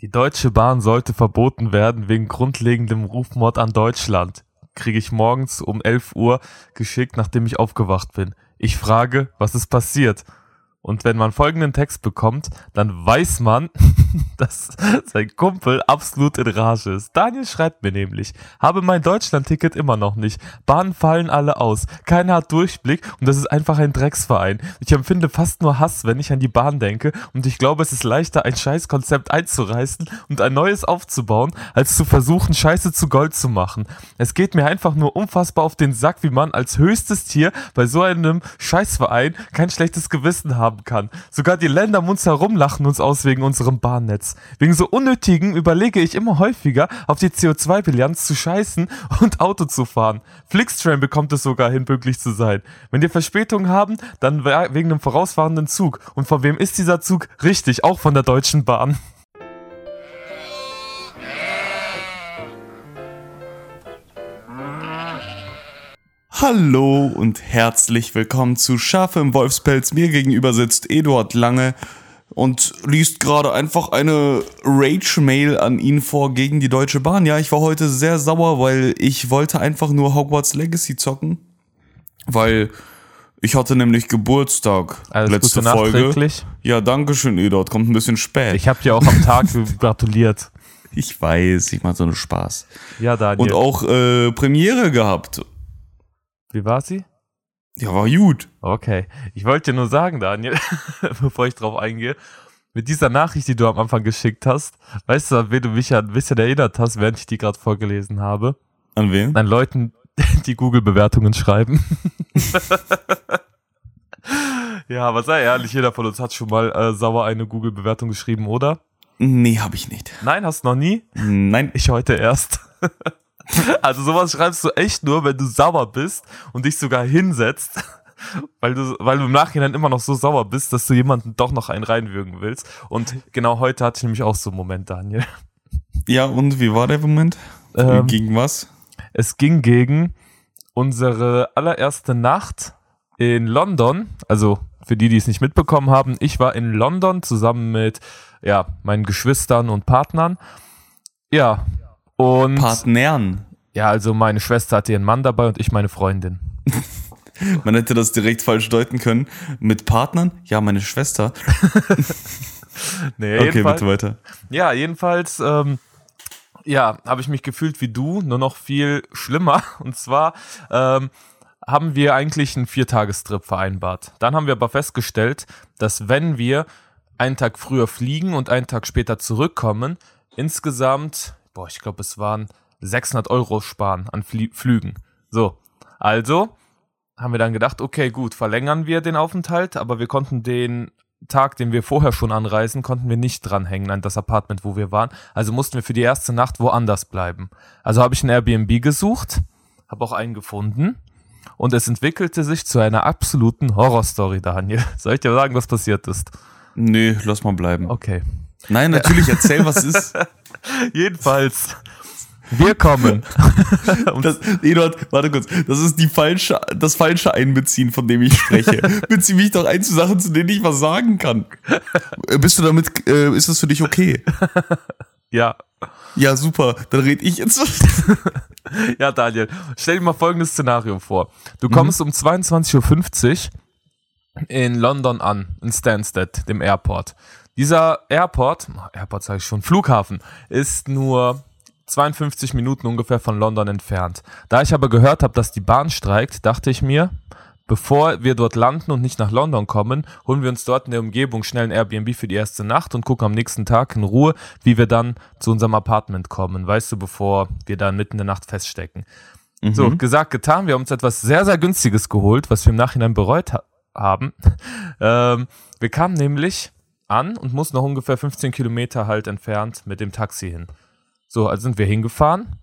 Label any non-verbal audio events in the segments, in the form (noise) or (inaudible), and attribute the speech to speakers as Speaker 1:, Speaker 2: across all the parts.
Speaker 1: Die Deutsche Bahn sollte verboten werden wegen grundlegendem Rufmord an Deutschland. Kriege ich morgens um 11 Uhr geschickt, nachdem ich aufgewacht bin. Ich frage, was ist passiert? Und wenn man folgenden Text bekommt, dann weiß man, (laughs) (laughs) dass sein Kumpel absolut in Rage ist. Daniel schreibt mir nämlich, habe mein Deutschland-Ticket immer noch nicht. Bahnen fallen alle aus. Keiner hat Durchblick und das ist einfach ein Drecksverein. Ich empfinde fast nur Hass, wenn ich an die Bahn denke und ich glaube, es ist leichter, ein Scheißkonzept einzureißen und ein neues aufzubauen, als zu versuchen, Scheiße zu Gold zu machen. Es geht mir einfach nur unfassbar auf den Sack, wie man als höchstes Tier bei so einem Scheißverein kein schlechtes Gewissen haben kann. Sogar die Länder um uns herum lachen uns aus wegen unserem Bahnnetz. Wegen so unnötigen überlege ich immer häufiger, auf die CO2-Bilanz zu scheißen und Auto zu fahren. Flixtrain bekommt es sogar hin, pünktlich zu sein. Wenn die Verspätungen haben, dann wegen einem vorausfahrenden Zug. Und von wem ist dieser Zug? Richtig, auch von der Deutschen Bahn.
Speaker 2: Hallo und herzlich willkommen zu Schafe im Wolfspelz. Mir gegenüber sitzt Eduard Lange und liest gerade einfach eine Rage-Mail an ihn vor gegen die Deutsche Bahn. Ja, ich war heute sehr sauer, weil ich wollte einfach nur Hogwarts Legacy zocken, weil ich hatte nämlich Geburtstag
Speaker 1: Alles letzte Gute Folge.
Speaker 2: Ja, danke schön, Eduard. Kommt ein bisschen spät.
Speaker 1: Ich habe dir auch am Tag (laughs) gratuliert.
Speaker 2: Ich weiß, ich mache so einen Spaß.
Speaker 1: Ja, Daniel.
Speaker 2: Und auch äh, Premiere gehabt.
Speaker 1: Wie war sie?
Speaker 2: Ja, war gut.
Speaker 1: Okay. Ich wollte dir nur sagen, Daniel, (laughs) bevor ich drauf eingehe, mit dieser Nachricht, die du am Anfang geschickt hast, weißt du, an wen du mich ja ein bisschen erinnert hast, während ich die gerade vorgelesen habe?
Speaker 2: An wen?
Speaker 1: An Leuten, (laughs) die Google-Bewertungen schreiben. (laughs) ja, aber sei ehrlich, jeder von uns hat schon mal äh, sauer eine Google-Bewertung geschrieben, oder?
Speaker 2: Nee, hab ich nicht.
Speaker 1: Nein, hast du noch nie?
Speaker 2: Nein.
Speaker 1: Ich heute erst. (laughs) Also sowas schreibst du echt nur, wenn du sauer bist und dich sogar hinsetzt, (laughs) weil du, weil du im Nachhinein immer noch so sauer bist, dass du jemanden doch noch einen reinwürgen willst. Und genau heute hatte ich nämlich auch so einen Moment, Daniel.
Speaker 2: Ja, und wie war der Moment? Ähm, gegen was?
Speaker 1: Es ging gegen unsere allererste Nacht in London. Also für die, die es nicht mitbekommen haben, ich war in London zusammen mit ja, meinen Geschwistern und Partnern. Ja, und
Speaker 2: Partnern.
Speaker 1: Ja, also meine Schwester hatte ihren Mann dabei und ich meine Freundin. (laughs)
Speaker 2: Man hätte das direkt falsch deuten können. Mit Partnern? Ja, meine Schwester. (laughs)
Speaker 1: nee, okay,
Speaker 2: bitte weiter.
Speaker 1: Ja, jedenfalls, ähm, ja, habe ich mich gefühlt wie du, nur noch viel schlimmer. (laughs) Und zwar ähm, haben wir eigentlich einen Viertagestrip vereinbart. Dann haben wir aber festgestellt, dass wenn wir einen Tag früher fliegen und einen Tag später zurückkommen, insgesamt boah, ich glaube, es waren 600 Euro sparen an Flie Flügen. So, also haben wir dann gedacht, okay, gut, verlängern wir den Aufenthalt, aber wir konnten den Tag, den wir vorher schon anreisen, konnten wir nicht dranhängen an das Apartment, wo wir waren. Also mussten wir für die erste Nacht woanders bleiben. Also habe ich ein Airbnb gesucht, habe auch einen gefunden und es entwickelte sich zu einer absoluten Horrorstory, Daniel. (laughs) Soll ich dir sagen, was passiert ist?
Speaker 2: Nee, lass mal bleiben.
Speaker 1: Okay.
Speaker 2: Nein, natürlich, erzähl, was ist. (laughs) (laughs)
Speaker 1: Jedenfalls. Wir kommen. (laughs)
Speaker 2: das, Eduard, warte kurz. Das ist die falsche, das falsche Einbeziehen, von dem ich spreche. (laughs) Bezieh mich doch ein zu Sachen, zu denen ich was sagen kann. Äh, bist du damit, äh, ist das für dich okay?
Speaker 1: Ja.
Speaker 2: Ja, super. Dann red ich jetzt.
Speaker 1: ja, Daniel, stell dir mal folgendes Szenario vor. Du kommst mhm. um 22.50 Uhr in London an, in Stansted, dem Airport. Dieser Airport, Airport sage ich schon, Flughafen, ist nur 52 Minuten ungefähr von London entfernt. Da ich aber gehört habe, dass die Bahn streikt, dachte ich mir, bevor wir dort landen und nicht nach London kommen, holen wir uns dort in der Umgebung schnell ein Airbnb für die erste Nacht und gucken am nächsten Tag in Ruhe, wie wir dann zu unserem Apartment kommen, weißt du, bevor wir dann mitten in der Nacht feststecken. Mhm. So, gesagt, getan. Wir haben uns etwas sehr, sehr günstiges geholt, was wir im Nachhinein bereut ha haben. (laughs) ähm, wir kamen nämlich an und mussten noch ungefähr 15 Kilometer halt entfernt mit dem Taxi hin. So, also sind wir hingefahren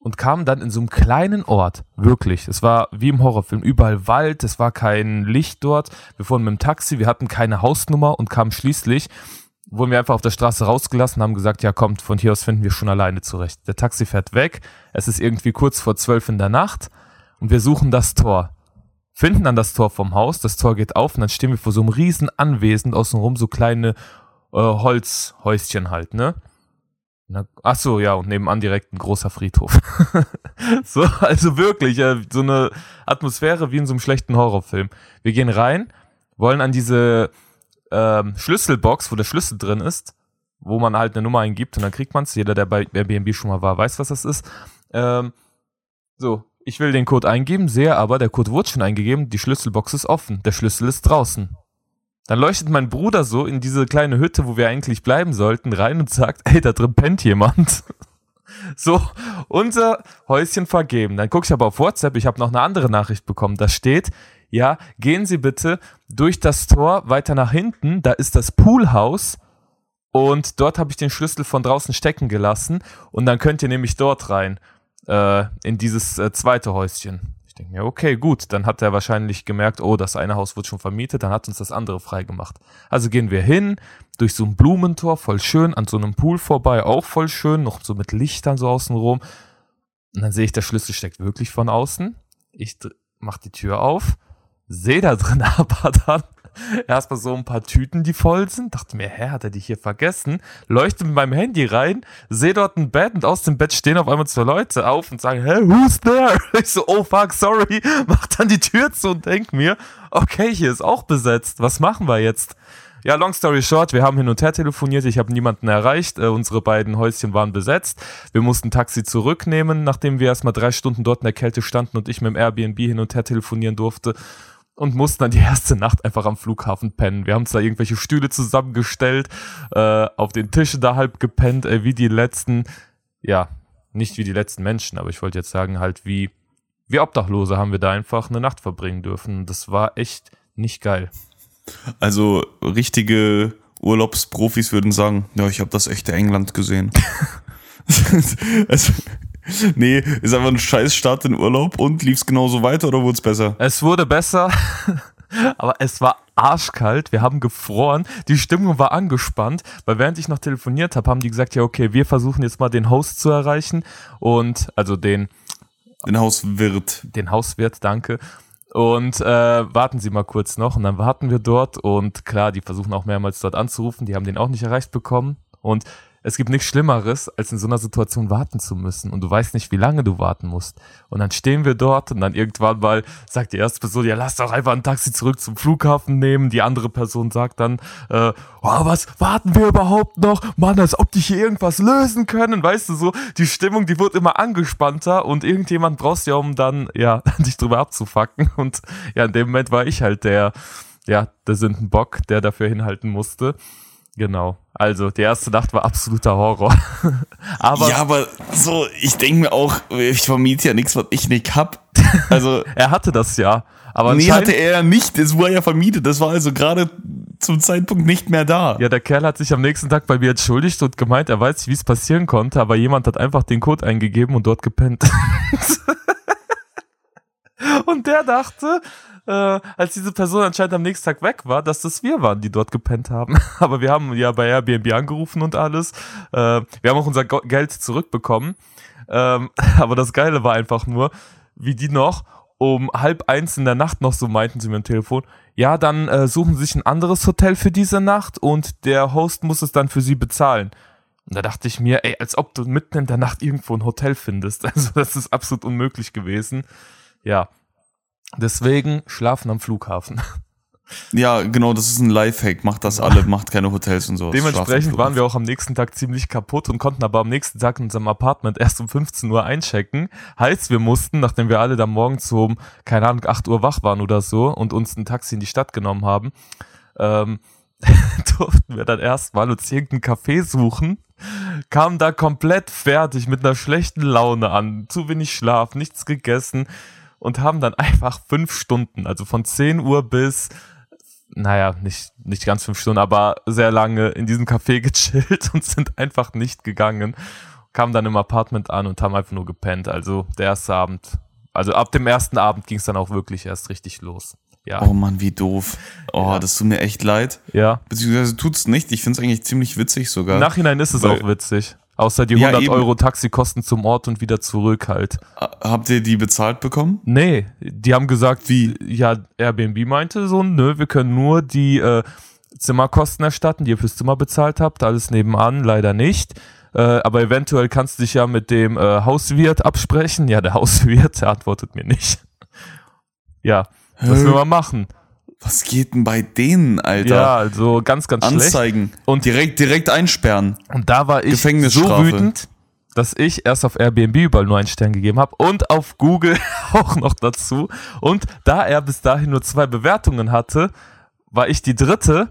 Speaker 1: und kamen dann in so einem kleinen Ort, wirklich. Es war wie im Horrorfilm, überall Wald, es war kein Licht dort. Wir fuhren mit dem Taxi, wir hatten keine Hausnummer und kamen schließlich, wurden wir einfach auf der Straße rausgelassen, haben gesagt, ja kommt, von hier aus finden wir schon alleine zurecht. Der Taxi fährt weg, es ist irgendwie kurz vor zwölf in der Nacht und wir suchen das Tor finden dann das Tor vom Haus, das Tor geht auf und dann stehen wir vor so einem riesen Anwesen, außenrum so kleine äh, Holzhäuschen halt, ne? Na, ach so, ja, und nebenan direkt ein großer Friedhof. (laughs) so, also wirklich, äh, so eine Atmosphäre wie in so einem schlechten Horrorfilm. Wir gehen rein, wollen an diese ähm, Schlüsselbox, wo der Schlüssel drin ist, wo man halt eine Nummer eingibt und dann kriegt man es. Jeder, der bei Airbnb schon mal war, weiß, was das ist. Ähm, so, ich will den Code eingeben, sehe aber, der Code wurde schon eingegeben, die Schlüsselbox ist offen, der Schlüssel ist draußen. Dann leuchtet mein Bruder so in diese kleine Hütte, wo wir eigentlich bleiben sollten, rein und sagt, ey, da drin pennt jemand. (laughs) So, unser Häuschen vergeben. Dann gucke ich aber auf WhatsApp, ich habe noch eine andere Nachricht bekommen. Da steht, ja, gehen Sie bitte durch das Tor weiter nach hinten, da ist das Poolhaus und dort habe ich den Schlüssel von draußen stecken gelassen und dann könnt ihr nämlich dort rein, äh, in dieses äh, zweite Häuschen. Ich denke mir, okay, gut, dann hat er wahrscheinlich gemerkt, oh, das eine Haus wird schon vermietet, dann hat uns das andere freigemacht. Also gehen wir hin, durch so ein Blumentor, voll schön, an so einem Pool vorbei, auch voll schön, noch so mit Lichtern so außenrum. Und dann sehe ich, der Schlüssel steckt wirklich von außen. Ich mach die Tür auf, sehe da drin (laughs) aber dann erstmal so ein paar Tüten, die voll sind. Dachte mir, hä, hat er die hier vergessen? Leuchte mit meinem Handy rein, sehe dort ein Bett und aus dem Bett stehen auf einmal zwei Leute auf und sagen, hä, who's there? (laughs) Ich so, oh fuck, sorry. (laughs) Mach dann die Tür zu und denk mir, okay, hier ist auch besetzt. Was machen wir jetzt? Ja, long story short, wir haben hin und her telefoniert, ich habe niemanden erreicht, äh, unsere beiden Häuschen waren besetzt. Wir mussten Taxi zurücknehmen, nachdem wir erstmal drei Stunden dort in der Kälte standen und ich mit dem Airbnb hin und her telefonieren durfte und mussten dann die erste Nacht einfach am Flughafen pennen. Wir haben uns da irgendwelche Stühle zusammengestellt, äh, auf den Tischen da halb gepennt, äh, wie die letzten, ja, nicht wie die letzten Menschen, aber ich wollte jetzt sagen, halt wie, wie Obdachlose haben wir da einfach eine Nacht verbringen dürfen. Das war echt nicht geil.
Speaker 2: Also richtige Urlaubsprofis würden sagen, ja, ich habe das echte England gesehen. (laughs) (laughs) also, (laughs) nee, ist einfach ein scheiß Start in Urlaub und lief's genauso weiter oder wurde es besser?
Speaker 1: Es wurde besser, (laughs) aber es war arschkalt, wir haben gefroren, die Stimmung war angespannt, weil während ich noch telefoniert habe, haben die gesagt, ja okay, wir versuchen jetzt mal den Host zu erreichen und also den
Speaker 2: den Hauswirt.
Speaker 1: Den Hauswirt, danke. Und äh, warten Sie mal kurz noch. Und dann warten wir dort. Und klar, die versuchen auch mehrmals dort anzurufen. Die haben den auch nicht erreicht bekommen. Und es gibt nichts Schlimmeres, als in so einer Situation warten zu müssen und du weißt nicht, wie lange du warten musst. Und dann stehen wir dort und dann irgendwann mal sagt die erste Person, ja, lass doch einfach ein Taxi zurück zum Flughafen nehmen. Die andere Person sagt dann, äh, oh, was, warten wir überhaupt noch? Mann, als ob die hier irgendwas lösen können. Weißt du, so, die Stimmung, die wird immer angespannter und irgendjemand brauchst ja, um dann, ja, (laughs) dich drüber abzufacken. Und ja, in dem Moment war ich halt der, ja, der Sündenbock, der dafür hinhalten musste. Genau. Also, die erste Nacht war absoluter Horror. (laughs)
Speaker 2: aber ja, aber so, ich denke mir auch, ich vermiete ja nichts, was ich nicht hab.
Speaker 1: Also, (laughs) er hatte das ja.
Speaker 2: Aber nee, hatte er ja nicht. Das war ja vermietet. Das war also gerade zum Zeitpunkt nicht mehr da.
Speaker 1: Ja, der Kerl hat sich am nächsten Tag bei mir entschuldigt und gemeint, er weiß nicht, wie es passieren konnte, aber jemand hat einfach den Code eingegeben und dort gepennt. (laughs) und der dachte, äh, als diese Person anscheinend am nächsten Tag weg war, dass das wir waren, die dort gepennt haben. (laughs) Aber wir haben ja bei Airbnb angerufen und alles. Äh, wir haben auch unser Geld zurückbekommen. Ähm, (laughs) aber das Geile war einfach nur, wie die noch um halb eins in der Nacht noch so meinten sie mir am Telefon, ja, dann äh, suchen sie sich ein anderes Hotel für diese Nacht und der Host muss es dann für sie bezahlen. Und da dachte ich mir, ey, als ob du mitten in der Nacht irgendwo ein Hotel findest. (laughs) Also das ist absolut unmöglich gewesen. Ja, Deswegen schlafen am Flughafen.
Speaker 2: Ja, genau, das ist ein Lifehack. Macht das alle, macht keine Hotels und so.
Speaker 1: Dementsprechend waren wir auch am nächsten Tag ziemlich kaputt und konnten aber am nächsten Tag in unserem Apartment erst um 15 Uhr einchecken. Heißt, wir mussten, nachdem wir alle da morgens um, keine Ahnung, 8 Uhr wach waren oder so und uns ein Taxi in die Stadt genommen haben, ähm, (laughs) durften wir dann erstmal uns irgendeinen Café suchen, kamen da komplett fertig mit einer schlechten Laune an, zu wenig Schlaf, nichts gegessen und haben dann einfach fünf Stunden, also von 10 Uhr bis, naja, nicht, nicht ganz fünf Stunden, aber sehr lange in diesem Café (laughs) gechillt und sind einfach nicht gegangen. Kamen dann im Apartment an und haben einfach nur gepennt. Also der erste Abend, also ab dem ersten Abend ging es dann auch wirklich erst richtig los. Ja.
Speaker 2: Oh Mann, wie doof. Oh, ja. das tut mir echt leid.
Speaker 1: Ja.
Speaker 2: Beziehungsweise tut's nicht. Ich find's eigentlich ziemlich witzig sogar. Im
Speaker 1: Nachhinein ist es auch witzig. Außer die 100 ja, Euro Taxikosten zum Ort und wieder zurück halt.
Speaker 2: Habt ihr die bezahlt bekommen?
Speaker 1: Nee, die haben gesagt, wie, ja, Airbnb meinte so, nö, wir können nur die äh, Zimmerkosten erstatten, die ihr fürs Zimmer bezahlt habt. Alles nebenan, leider nicht. Äh, aber eventuell kannst du dich ja mit dem äh, Hauswirt absprechen. Ja, der (laughs) Hauswirt, der antwortet mir nicht. ja, was will man machen?
Speaker 2: Was geht denn bei denen, Alter?
Speaker 1: Ja, also ganz, ganz schlecht.
Speaker 2: Anzeigen.
Speaker 1: Und-
Speaker 2: direkt, direkt einsperren.
Speaker 1: Und da war ich so wütend, dass ich erst auf Airbnb überall nur einen Stern gegeben habe und auf Google (laughs) auch noch dazu. Und da er bis dahin nur zwei Bewertungen hatte, war ich die dritte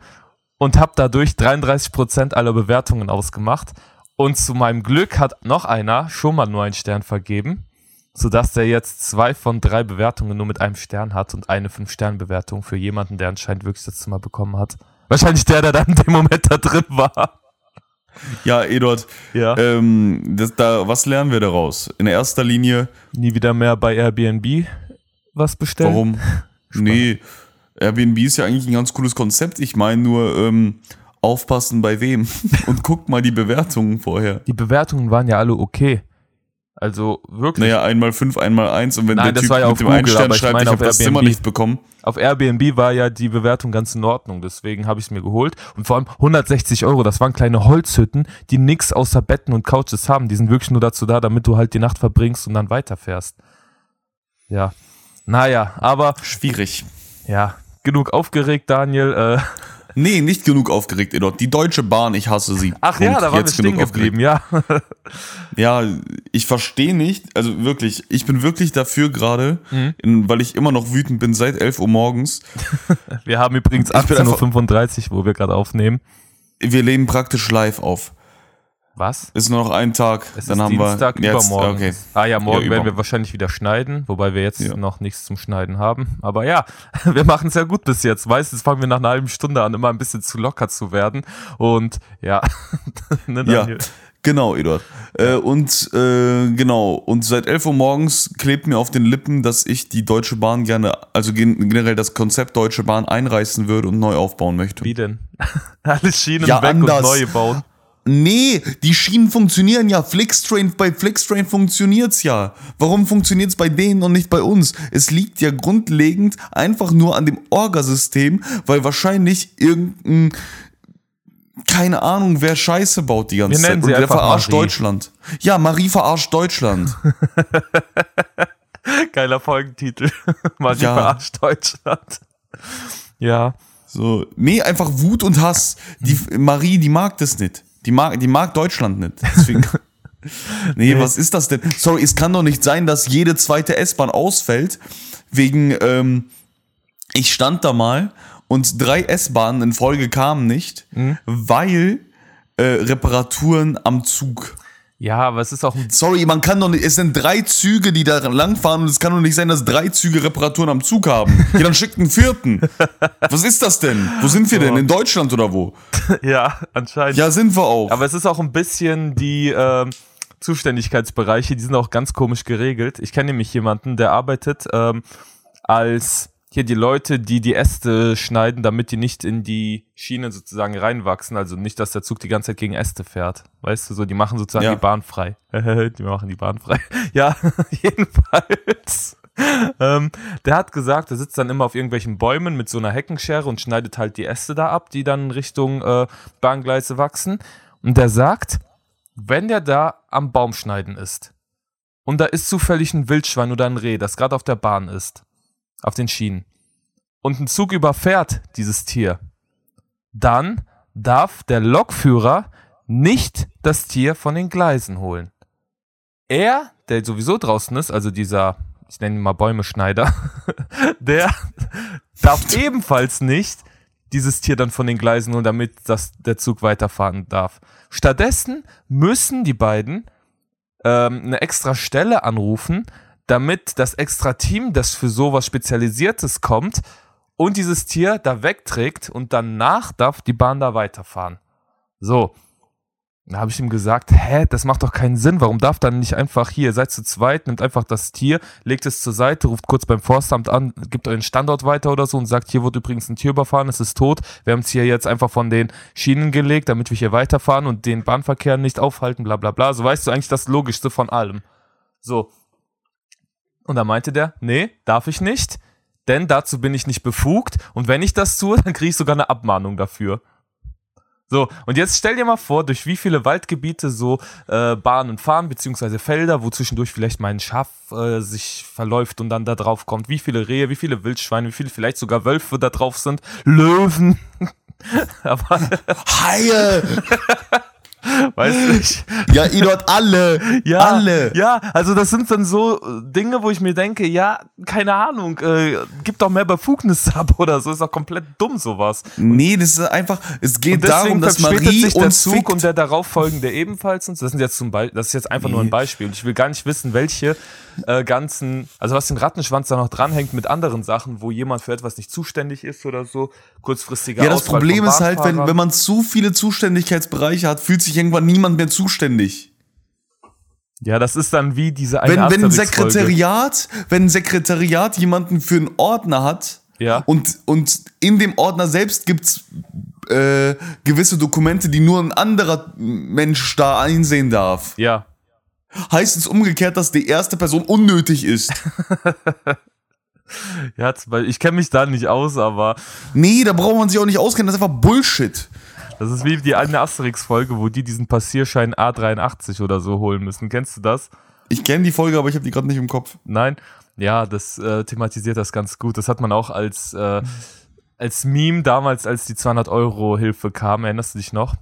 Speaker 1: und habe dadurch 33% aller Bewertungen ausgemacht. Und zu meinem Glück hat noch einer schon mal nur einen Stern vergeben, sodass der jetzt zwei von drei Bewertungen nur mit einem Stern hat und eine Fünf-Stern-Bewertung für jemanden, der anscheinend wirklich das Zimmer bekommen hat. Wahrscheinlich der, der dann in dem Moment da drin war.
Speaker 2: Ja, Eduard,
Speaker 1: Ja.
Speaker 2: ähm, das, da, was lernen wir daraus? In erster Linie,
Speaker 1: nie wieder mehr bei Airbnb was bestellen.
Speaker 2: warum? (laughs) nee, Airbnb ist ja eigentlich ein ganz cooles Konzept. Ich meine nur, ähm, aufpassen bei wem. (laughs) Und guck mal die Bewertungen vorher.
Speaker 1: Die Bewertungen waren ja alle okay. Also wirklich.
Speaker 2: Naja, einmal fünf, einmal eins. Und wenn
Speaker 1: Nein,
Speaker 2: der Typ
Speaker 1: ja
Speaker 2: mit dem
Speaker 1: Google,
Speaker 2: einen Stern
Speaker 1: aber ich
Speaker 2: schreibt,
Speaker 1: meine
Speaker 2: ich
Speaker 1: auf
Speaker 2: habe das
Speaker 1: Airbnb.
Speaker 2: Zimmer nicht bekommen.
Speaker 1: Auf Airbnb war ja die Bewertung ganz in Ordnung, deswegen habe ich es mir geholt. Und vor allem 160 Euro, das waren kleine Holzhütten, die nix außer Betten und Couches haben. Die sind wirklich nur dazu da, damit du halt die Nacht verbringst und dann weiterfährst. Ja. Naja, aber
Speaker 2: Schwierig.
Speaker 1: ja, genug aufgeregt, Daniel. Äh,
Speaker 2: Nee, nicht genug aufgeregt, Eduard. Die Deutsche Bahn, ich hasse sie.
Speaker 1: ach ja,
Speaker 2: Punkt.
Speaker 1: da waren wir
Speaker 2: Jetzt
Speaker 1: stehen
Speaker 2: genug aufgeregt.
Speaker 1: geblieben, ja. (laughs)
Speaker 2: Ja, ich verstehe nicht, also wirklich, ich bin wirklich dafür gerade,
Speaker 1: Mhm.
Speaker 2: weil ich immer noch wütend bin seit 11 Uhr morgens. (laughs)
Speaker 1: Wir haben übrigens
Speaker 2: Ich bin
Speaker 1: 18.35 Uhr, wo wir gerade aufnehmen.
Speaker 2: Wir leben praktisch live auf.
Speaker 1: Was?
Speaker 2: Ist nur noch ein Tag,
Speaker 1: Es
Speaker 2: dann haben
Speaker 1: Dienstag,
Speaker 2: wir jetzt,
Speaker 1: übermorgen.
Speaker 2: okay.
Speaker 1: Ah ja, morgen
Speaker 2: Ja,
Speaker 1: werden wir wahrscheinlich wieder schneiden, wobei wir jetzt
Speaker 2: Ja.
Speaker 1: noch nichts zum Schneiden haben. Aber ja, (laughs) wir machen es ja gut bis jetzt. Meistens fangen wir nach einer halben Stunde an, immer ein bisschen zu locker zu werden. Und ja, (laughs) ne,
Speaker 2: Ja, genau, Eduard. Äh, und äh, genau, und seit 11 Uhr morgens klebt mir auf den Lippen, dass ich die Deutsche Bahn gerne, also gen- generell das Konzept Deutsche Bahn einreißen würde und neu aufbauen möchte.
Speaker 1: Wie denn? (laughs) Alle Schienen
Speaker 2: Ja,
Speaker 1: weg
Speaker 2: anders.
Speaker 1: und neue bauen.
Speaker 2: Nee, die Schienen funktionieren ja. Flixtrain, bei Flixtrain funktioniert's ja. Warum funktioniert's bei denen und nicht bei uns? Es liegt ja grundlegend einfach nur an dem Orgasystem, weil wahrscheinlich irgendein keine Ahnung, wer Scheiße baut die ganze
Speaker 1: Wir
Speaker 2: Zeit. Und der verarscht
Speaker 1: Marie.
Speaker 2: Deutschland. Ja, Marie verarscht Deutschland. (laughs)
Speaker 1: Geiler Folgentitel. (laughs) Marie
Speaker 2: Ja.
Speaker 1: verarscht Deutschland. Ja,
Speaker 2: So, nee, einfach Wut und Hass. Die Marie, die mag das nicht. Die mag, die mag Deutschland nicht. Deswegen. (laughs) nee, was ist das denn? Sorry, es kann doch nicht sein, dass jede zweite S-Bahn ausfällt. Wegen, ähm, ich stand da mal und drei S-Bahnen in Folge kamen nicht, weil äh, Reparaturen am Zug.
Speaker 1: Ja, aber es ist auch ein
Speaker 2: Sorry, man kann doch nicht, es sind drei Züge, die da langfahren und es kann doch nicht sein, dass drei Züge Reparaturen am Zug haben. Ja, dann schickt einen vierten. Was ist das denn? Wo sind wir denn? In Deutschland oder wo? (laughs)
Speaker 1: ja, anscheinend.
Speaker 2: Ja, sind wir auch.
Speaker 1: Aber es ist auch ein bisschen die ähm, Zuständigkeitsbereiche, die sind auch ganz komisch geregelt. Ich kenne nämlich jemanden, der arbeitet ähm, als hier die Leute, die die Äste schneiden, damit die nicht in die Schienen sozusagen reinwachsen. Also nicht, dass der Zug die ganze Zeit gegen Äste fährt. Weißt du, so, die machen sozusagen
Speaker 2: Ja.
Speaker 1: die Bahn frei. (laughs) die machen die Bahn frei. (laughs) Ja, (laughs) jedenfalls. Ähm, der hat gesagt, er sitzt dann immer auf irgendwelchen Bäumen mit so einer Heckenschere und schneidet halt die Äste da ab, die dann Richtung äh, Bahngleise wachsen. Und der sagt, wenn der da am Baum schneiden ist und da ist zufällig ein Wildschwein oder ein Reh, das gerade auf der Bahn ist, auf den Schienen, und ein Zug überfährt dieses Tier, dann darf der Lokführer nicht das Tier von den Gleisen holen. Er, der sowieso draußen ist, also dieser, ich nenne ihn mal Bäumeschneider, (laughs) der darf ebenfalls nicht dieses Tier dann von den Gleisen holen, damit das, der Zug weiterfahren darf. Stattdessen müssen die beiden ähm, eine extra Stelle anrufen, damit das extra Team, das für sowas Spezialisiertes kommt und dieses Tier da wegträgt und danach darf die Bahn da weiterfahren. So. Da habe ich ihm gesagt, hä, das macht doch keinen Sinn. Warum darf dann nicht einfach hier, seid zu zweit, nimmt einfach das Tier, legt es zur Seite, ruft kurz beim Forstamt an, gibt euren Standort weiter oder so und sagt, hier wurde übrigens ein Tier überfahren, es ist tot. Wir haben es hier jetzt einfach von den Schienen gelegt, damit wir hier weiterfahren und den Bahnverkehr nicht aufhalten, bla bla bla. So weißt du eigentlich das Logischste von allem. So. Und da meinte der, nee, darf ich nicht. denn dazu bin ich nicht befugt und wenn ich das tue, (laughs) dann kriege ich sogar eine Abmahnung dafür. So, und jetzt stell dir mal vor, durch wie viele Waldgebiete so äh, Bahnen fahren, beziehungsweise Felder, wo zwischendurch vielleicht mal ein Schaf äh, sich verläuft und dann da drauf kommt, wie viele Rehe, wie viele Wildschweine, wie viele vielleicht sogar Wölfe da drauf sind, Löwen. (laughs) Aber
Speaker 2: Haie! (laughs)
Speaker 1: weißt du nicht.
Speaker 2: Ja, ihr dort alle.
Speaker 1: Ja,
Speaker 2: Alle.
Speaker 1: Ja, also das sind dann so äh, Dinge, wo ich mir denke, ja, keine Ahnung, äh, gib doch mehr Befugnisse (laughs) ab oder so, ist doch komplett dumm sowas.
Speaker 2: Nee, das ist einfach, es geht darum, dass Marie
Speaker 1: sich der
Speaker 2: uns
Speaker 1: Zug
Speaker 2: fickt.
Speaker 1: und der darauffolgende ebenfalls. Und das sind jetzt zum Beispiel, das ist jetzt einfach nur ein. Beispiel. Und ich will gar nicht wissen, welche äh, ganzen, also was den Rattenschwanz da noch dranhängt mit anderen Sachen, wo jemand für etwas nicht zuständig ist oder so, kurzfristiger
Speaker 2: Ja, das
Speaker 1: Ausfall
Speaker 2: Problem ist halt, wenn, wenn man zu viele Zuständigkeitsbereiche hat, fühlt sich irgendwann niemand mehr zuständig.
Speaker 1: Ja, das ist dann wie diese eine
Speaker 2: Wenn, wenn ein. Sekretariat, wenn ein Sekretariat jemanden für einen Ordner hat
Speaker 1: Ja.
Speaker 2: und, und in dem Ordner selbst gibt's äh, gewisse Dokumente, die nur ein anderer Mensch da einsehen darf,
Speaker 1: Ja.
Speaker 2: Heißt es umgekehrt, dass die erste Person unnötig ist. (laughs)
Speaker 1: Ja, ich kenne mich da nicht aus, aber
Speaker 2: nee, da braucht man sich auch nicht auskennen, das ist einfach Bullshit.
Speaker 1: das ist wie die eine Asterix-Folge, wo die diesen Passierschein A83 oder so holen müssen. Kennst du das?
Speaker 2: Ich kenne die Folge, aber ich habe die gerade nicht im Kopf.
Speaker 1: Nein? Ja, das äh, thematisiert das ganz gut. Das hat man auch als, äh, als Meme damals, als die 200 Euro Hilfe kam. Erinnerst du dich noch?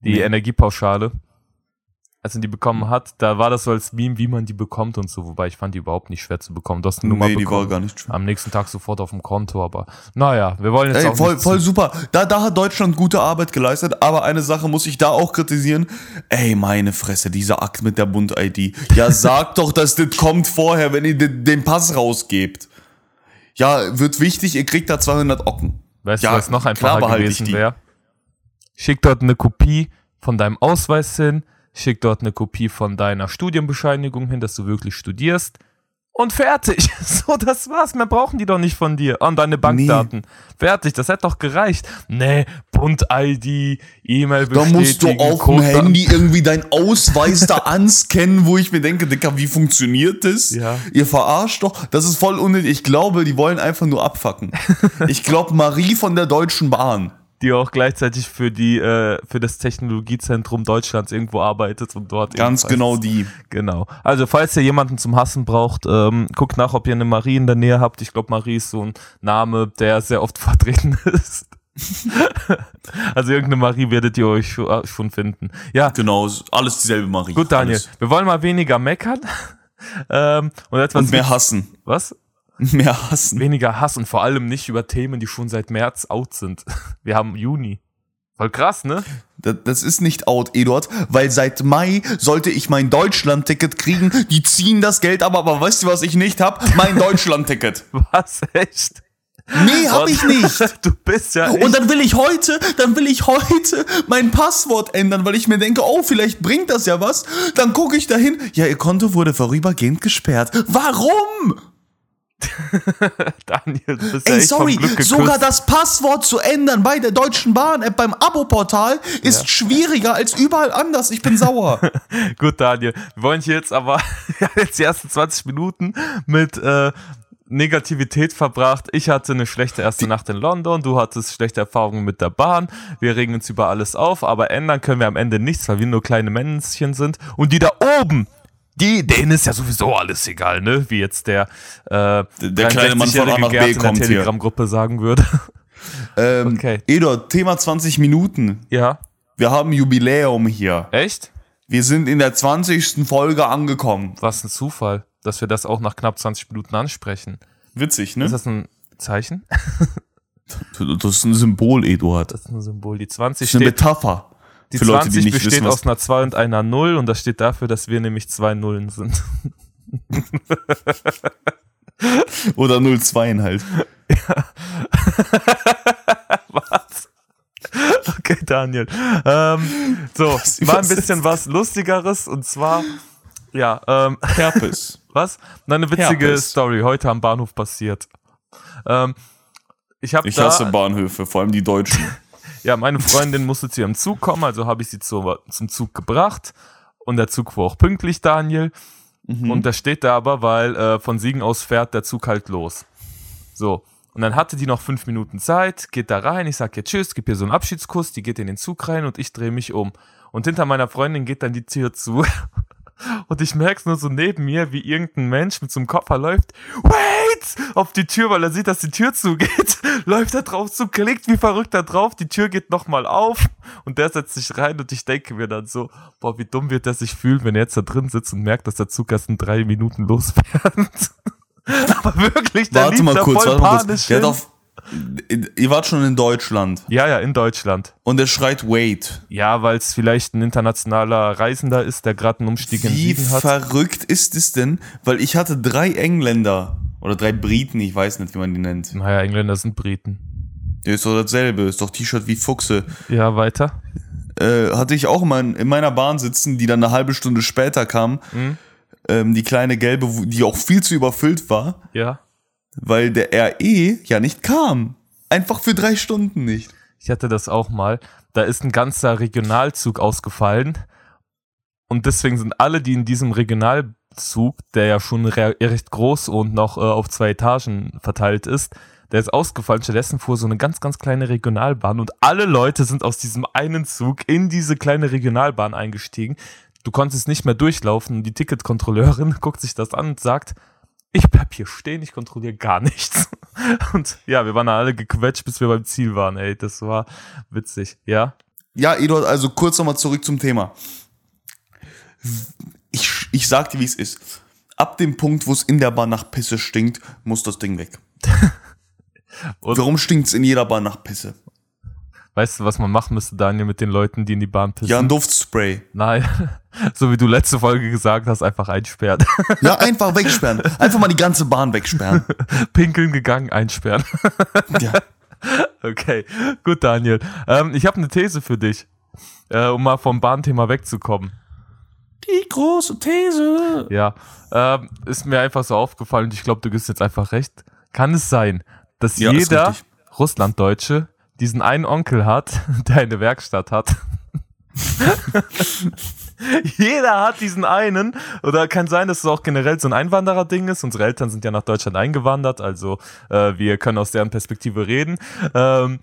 Speaker 1: Die
Speaker 2: Nee.
Speaker 1: Energiepauschale. Als man die bekommen hat, da war das so als Meme, wie man die bekommt und so. Wobei ich fand die überhaupt nicht schwer zu bekommen. Du hast eine Nummer
Speaker 2: Nee, die war
Speaker 1: bekommen.
Speaker 2: gar nicht schwer.
Speaker 1: Am nächsten Tag sofort auf dem Konto, aber naja, wir wollen jetzt
Speaker 2: Ey,
Speaker 1: auch
Speaker 2: voll,
Speaker 1: nicht
Speaker 2: voll super. Da, da hat Deutschland gute Arbeit geleistet, aber eine Sache muss ich da auch kritisieren. Ey, meine Fresse, dieser Akt mit der Bund-ID. Ja, (laughs) sag doch, dass das kommt vorher, wenn ihr den, Pass rausgebt. Ja, wird wichtig, ihr kriegt da 200 Ocken.
Speaker 1: Weißt
Speaker 2: Ja,
Speaker 1: du, was noch einfacher gewesen
Speaker 2: die.
Speaker 1: wäre? Schick dort eine Kopie von deinem Ausweis hin, schick dort eine Kopie von deiner Studienbescheinigung hin, dass du wirklich studierst. Und fertig. (laughs) So, das war's. Mehr brauchen die doch nicht von dir. Und deine Bankdaten. Fertig. Das hätte doch gereicht. Nee, Bund-ID, E-Mail
Speaker 2: Da musst du auf dem Handy irgendwie deinen Ausweis da anscannen, wo ich mir denke, Dicker, wie funktioniert das?
Speaker 1: Ja.
Speaker 2: Ihr verarscht doch. Das ist voll unnötig. Ich glaube, die wollen einfach nur abfacken. (laughs) Ich glaube, Marie von der Deutschen Bahn.
Speaker 1: Die auch gleichzeitig für die äh, für das Technologiezentrum Deutschlands irgendwo arbeitet und dort
Speaker 2: Ganz genau die.
Speaker 1: Genau. Also, falls ihr jemanden zum Hassen braucht, ähm, guckt nach, ob ihr eine Marie in der Nähe habt. Ich glaube, Marie ist so ein Name, der sehr oft (laughs) vertreten ist. (laughs) also, irgendeine Marie werdet ihr euch schon, äh, schon finden. Ja,
Speaker 2: Genau, alles dieselbe Marie.
Speaker 1: gut, Daniel.
Speaker 2: Alles.
Speaker 1: Wir wollen mal weniger meckern. (laughs) ähm, und etwas.
Speaker 2: Und mehr hassen.
Speaker 1: was? (laughs)
Speaker 2: Mehr hassen.
Speaker 1: Weniger Hass und vor allem nicht über Themen, die schon seit März out sind. (laughs) Wir haben Juni. Voll krass, ne?
Speaker 2: Das, das ist nicht out, Eduard, weil seit Mai sollte ich mein Deutschland-Ticket kriegen. Die ziehen das Geld ab, aber weißt du, was ich nicht hab? Mein (laughs) Deutschland-Ticket.
Speaker 1: Was? Echt?
Speaker 2: Nee, hab ich nicht.
Speaker 1: Du bist ja.
Speaker 2: Und dann will ich heute, dann will ich heute mein Passwort ändern, weil ich mir denke, oh, vielleicht bringt das ja was. Dann gucke ich dahin, ja, ihr Konto wurde vorübergehend gesperrt. Warum? (laughs)
Speaker 1: Daniel, du bist ja
Speaker 2: Ey,
Speaker 1: echt
Speaker 2: sorry,
Speaker 1: vom Glück geküsst.
Speaker 2: sogar das Passwort zu ändern bei der Deutschen Bahn-App beim Abo-Portal ist schwieriger als überall anders. Ich bin sauer. (laughs)
Speaker 1: Gut, Daniel. Wir wollen hier jetzt aber (laughs) wir haben jetzt die ersten 20 Minuten mit äh, Negativität verbracht. Ich hatte eine schlechte erste Nacht in London, du hattest schlechte Erfahrungen mit der Bahn. Wir regen uns über alles auf, aber ändern können wir am Ende nichts, weil wir nur kleine Männchen sind. Und die da oben, die, denen ist ja sowieso alles egal, ne? Wie jetzt der, äh,
Speaker 2: Der kleine Mann von A
Speaker 1: 63-jährige
Speaker 2: nach B
Speaker 1: Gerd in der
Speaker 2: kommt.
Speaker 1: Telegram-Gruppe sagen würde. (laughs)
Speaker 2: ähm,
Speaker 1: Okay.
Speaker 2: Eduard, Thema 20 Minuten.
Speaker 1: ja,
Speaker 2: Wir haben Jubiläum hier.
Speaker 1: echt?
Speaker 2: Wir sind in der 20. Folge angekommen.
Speaker 1: Was ein Zufall, dass wir das auch nach knapp 20 Minuten ansprechen.
Speaker 2: Witzig, ne?
Speaker 1: Ist das ein Zeichen? (laughs)
Speaker 2: Das ist ein Symbol, Eduard.
Speaker 1: Das ist ein Symbol. Die 20
Speaker 2: Das ist eine
Speaker 1: steht,
Speaker 2: Metapher.
Speaker 1: Die
Speaker 2: für Leute,
Speaker 1: 20
Speaker 2: die
Speaker 1: besteht
Speaker 2: wissen,
Speaker 1: aus einer 2 und einer 0 und das steht dafür, dass wir nämlich zwei Nullen sind. (laughs)
Speaker 2: Oder 02 halt. (laughs)
Speaker 1: Was? Okay, Daniel. Ähm, so, (laughs)
Speaker 2: Was
Speaker 1: mal ein bisschen was Lustigeres und zwar, ja, ähm,
Speaker 2: Herpes.
Speaker 1: was? Na, eine witzige
Speaker 2: Herpes.
Speaker 1: Story, heute am Bahnhof passiert. Ähm, ich habe
Speaker 2: Ich hasse Bahnhöfe, vor allem die deutschen.
Speaker 1: Ja, meine Freundin musste zu ihrem Zug kommen, also habe ich sie zu, zum Zug gebracht und der Zug war auch pünktlich, Daniel.
Speaker 2: Mhm.
Speaker 1: Und da steht da aber, weil äh, von Siegen aus fährt der Zug halt los. So. Und dann hatte die noch fünf Minuten Zeit, geht da rein, ich sag ihr Tschüss, gib ihr so einen Abschiedskuss, die geht in den Zug rein und ich drehe mich um. Und hinter meiner Freundin geht dann die Tür zu. (laughs) Und ich merk's nur so neben mir, wie irgendein Mensch mit so einem Koffer läuft. Wait! Auf die Tür, weil er sieht, dass die Tür zugeht. (laughs) Läuft da drauf zu, klickt wie verrückt da drauf. Die Tür geht nochmal auf. Und der setzt sich rein und ich denke mir dann so, boah, wie dumm wird der sich fühlen, wenn er jetzt da drin sitzt und merkt, dass der Zug erst in drei Minuten losfährt. (laughs) Aber wirklich, der
Speaker 2: Warte mal
Speaker 1: da
Speaker 2: kurz,
Speaker 1: voll
Speaker 2: warte mal kurz. Der ihr wart schon in Deutschland
Speaker 1: Ja, ja, in Deutschland.
Speaker 2: und der schreit Wait.
Speaker 1: Ja, weil es vielleicht ein internationaler Reisender ist, der gerade einen Umstieg in
Speaker 2: Wie
Speaker 1: Süden hat.
Speaker 2: verrückt ist es denn? Weil ich hatte drei Engländer oder drei Briten, ich weiß nicht, wie man die nennt.
Speaker 1: Naja, Engländer sind Briten.
Speaker 2: Der ist doch dasselbe, ist doch T-Shirt wie Fuchse.
Speaker 1: Ja, weiter.
Speaker 2: Äh, hatte ich auch mal in, in meiner Bahn sitzen, die dann eine halbe Stunde später kam.
Speaker 1: Mhm.
Speaker 2: Ähm, die kleine gelbe, die auch viel zu überfüllt war,
Speaker 1: Ja.
Speaker 2: weil der RE ja nicht kam. Einfach für drei Stunden nicht.
Speaker 1: Ich hatte das auch mal. Da ist ein ganzer Regionalzug ausgefallen. Und deswegen sind alle, die in diesem Regionalzug, der ja schon re recht groß und noch äh, auf zwei Etagen verteilt ist, der ist ausgefallen. Stattdessen fuhr so eine ganz, ganz kleine Regionalbahn und alle Leute sind aus diesem einen Zug in diese kleine Regionalbahn eingestiegen. Du konntest nicht mehr durchlaufen und die Ticketkontrolleurin (laughs) guckt sich das an und sagt, ich bleib hier stehen, ich kontrolliere gar nichts. (laughs) Und ja, wir waren alle gequetscht, bis wir beim Ziel waren, ey. Das war witzig, ja.
Speaker 2: Ja, Eduard, also kurz nochmal zurück zum Thema. Ich, ich sag dir, wie es ist. Ab dem Punkt, wo es in der Bahn nach Pisse stinkt, muss das Ding weg. (laughs)
Speaker 1: Und-
Speaker 2: Warum stinkt's in jeder Bahn nach Pisse?
Speaker 1: Weißt du, was man machen müsste, Daniel, mit den Leuten, die in die Bahn pissen?
Speaker 2: Ja, ein Duftspray.
Speaker 1: Nein, (laughs) so wie du letzte Folge gesagt hast, einfach einsperren. (laughs)
Speaker 2: Ja, einfach wegsperren. Einfach mal die ganze Bahn wegsperren.
Speaker 1: Pinkeln gegangen, einsperren.
Speaker 2: Ja.
Speaker 1: Okay, gut, Daniel. Ähm, ich habe eine These für dich, äh, um mal vom Bahnthema wegzukommen.
Speaker 2: Die große These.
Speaker 1: Ja, ähm, ist mir einfach so aufgefallen und ich glaube, du gibst jetzt einfach recht. Kann es sein, dass
Speaker 2: Ja,
Speaker 1: jeder. Russlanddeutsche diesen einen Onkel hat, (laughs) der eine Werkstatt hat? (laughs) jeder hat diesen einen. Oder kann sein, dass es auch generell so ein Einwanderer-Ding ist. Unsere Eltern sind ja nach Deutschland eingewandert, also äh, wir können aus deren Perspektive reden. Ähm,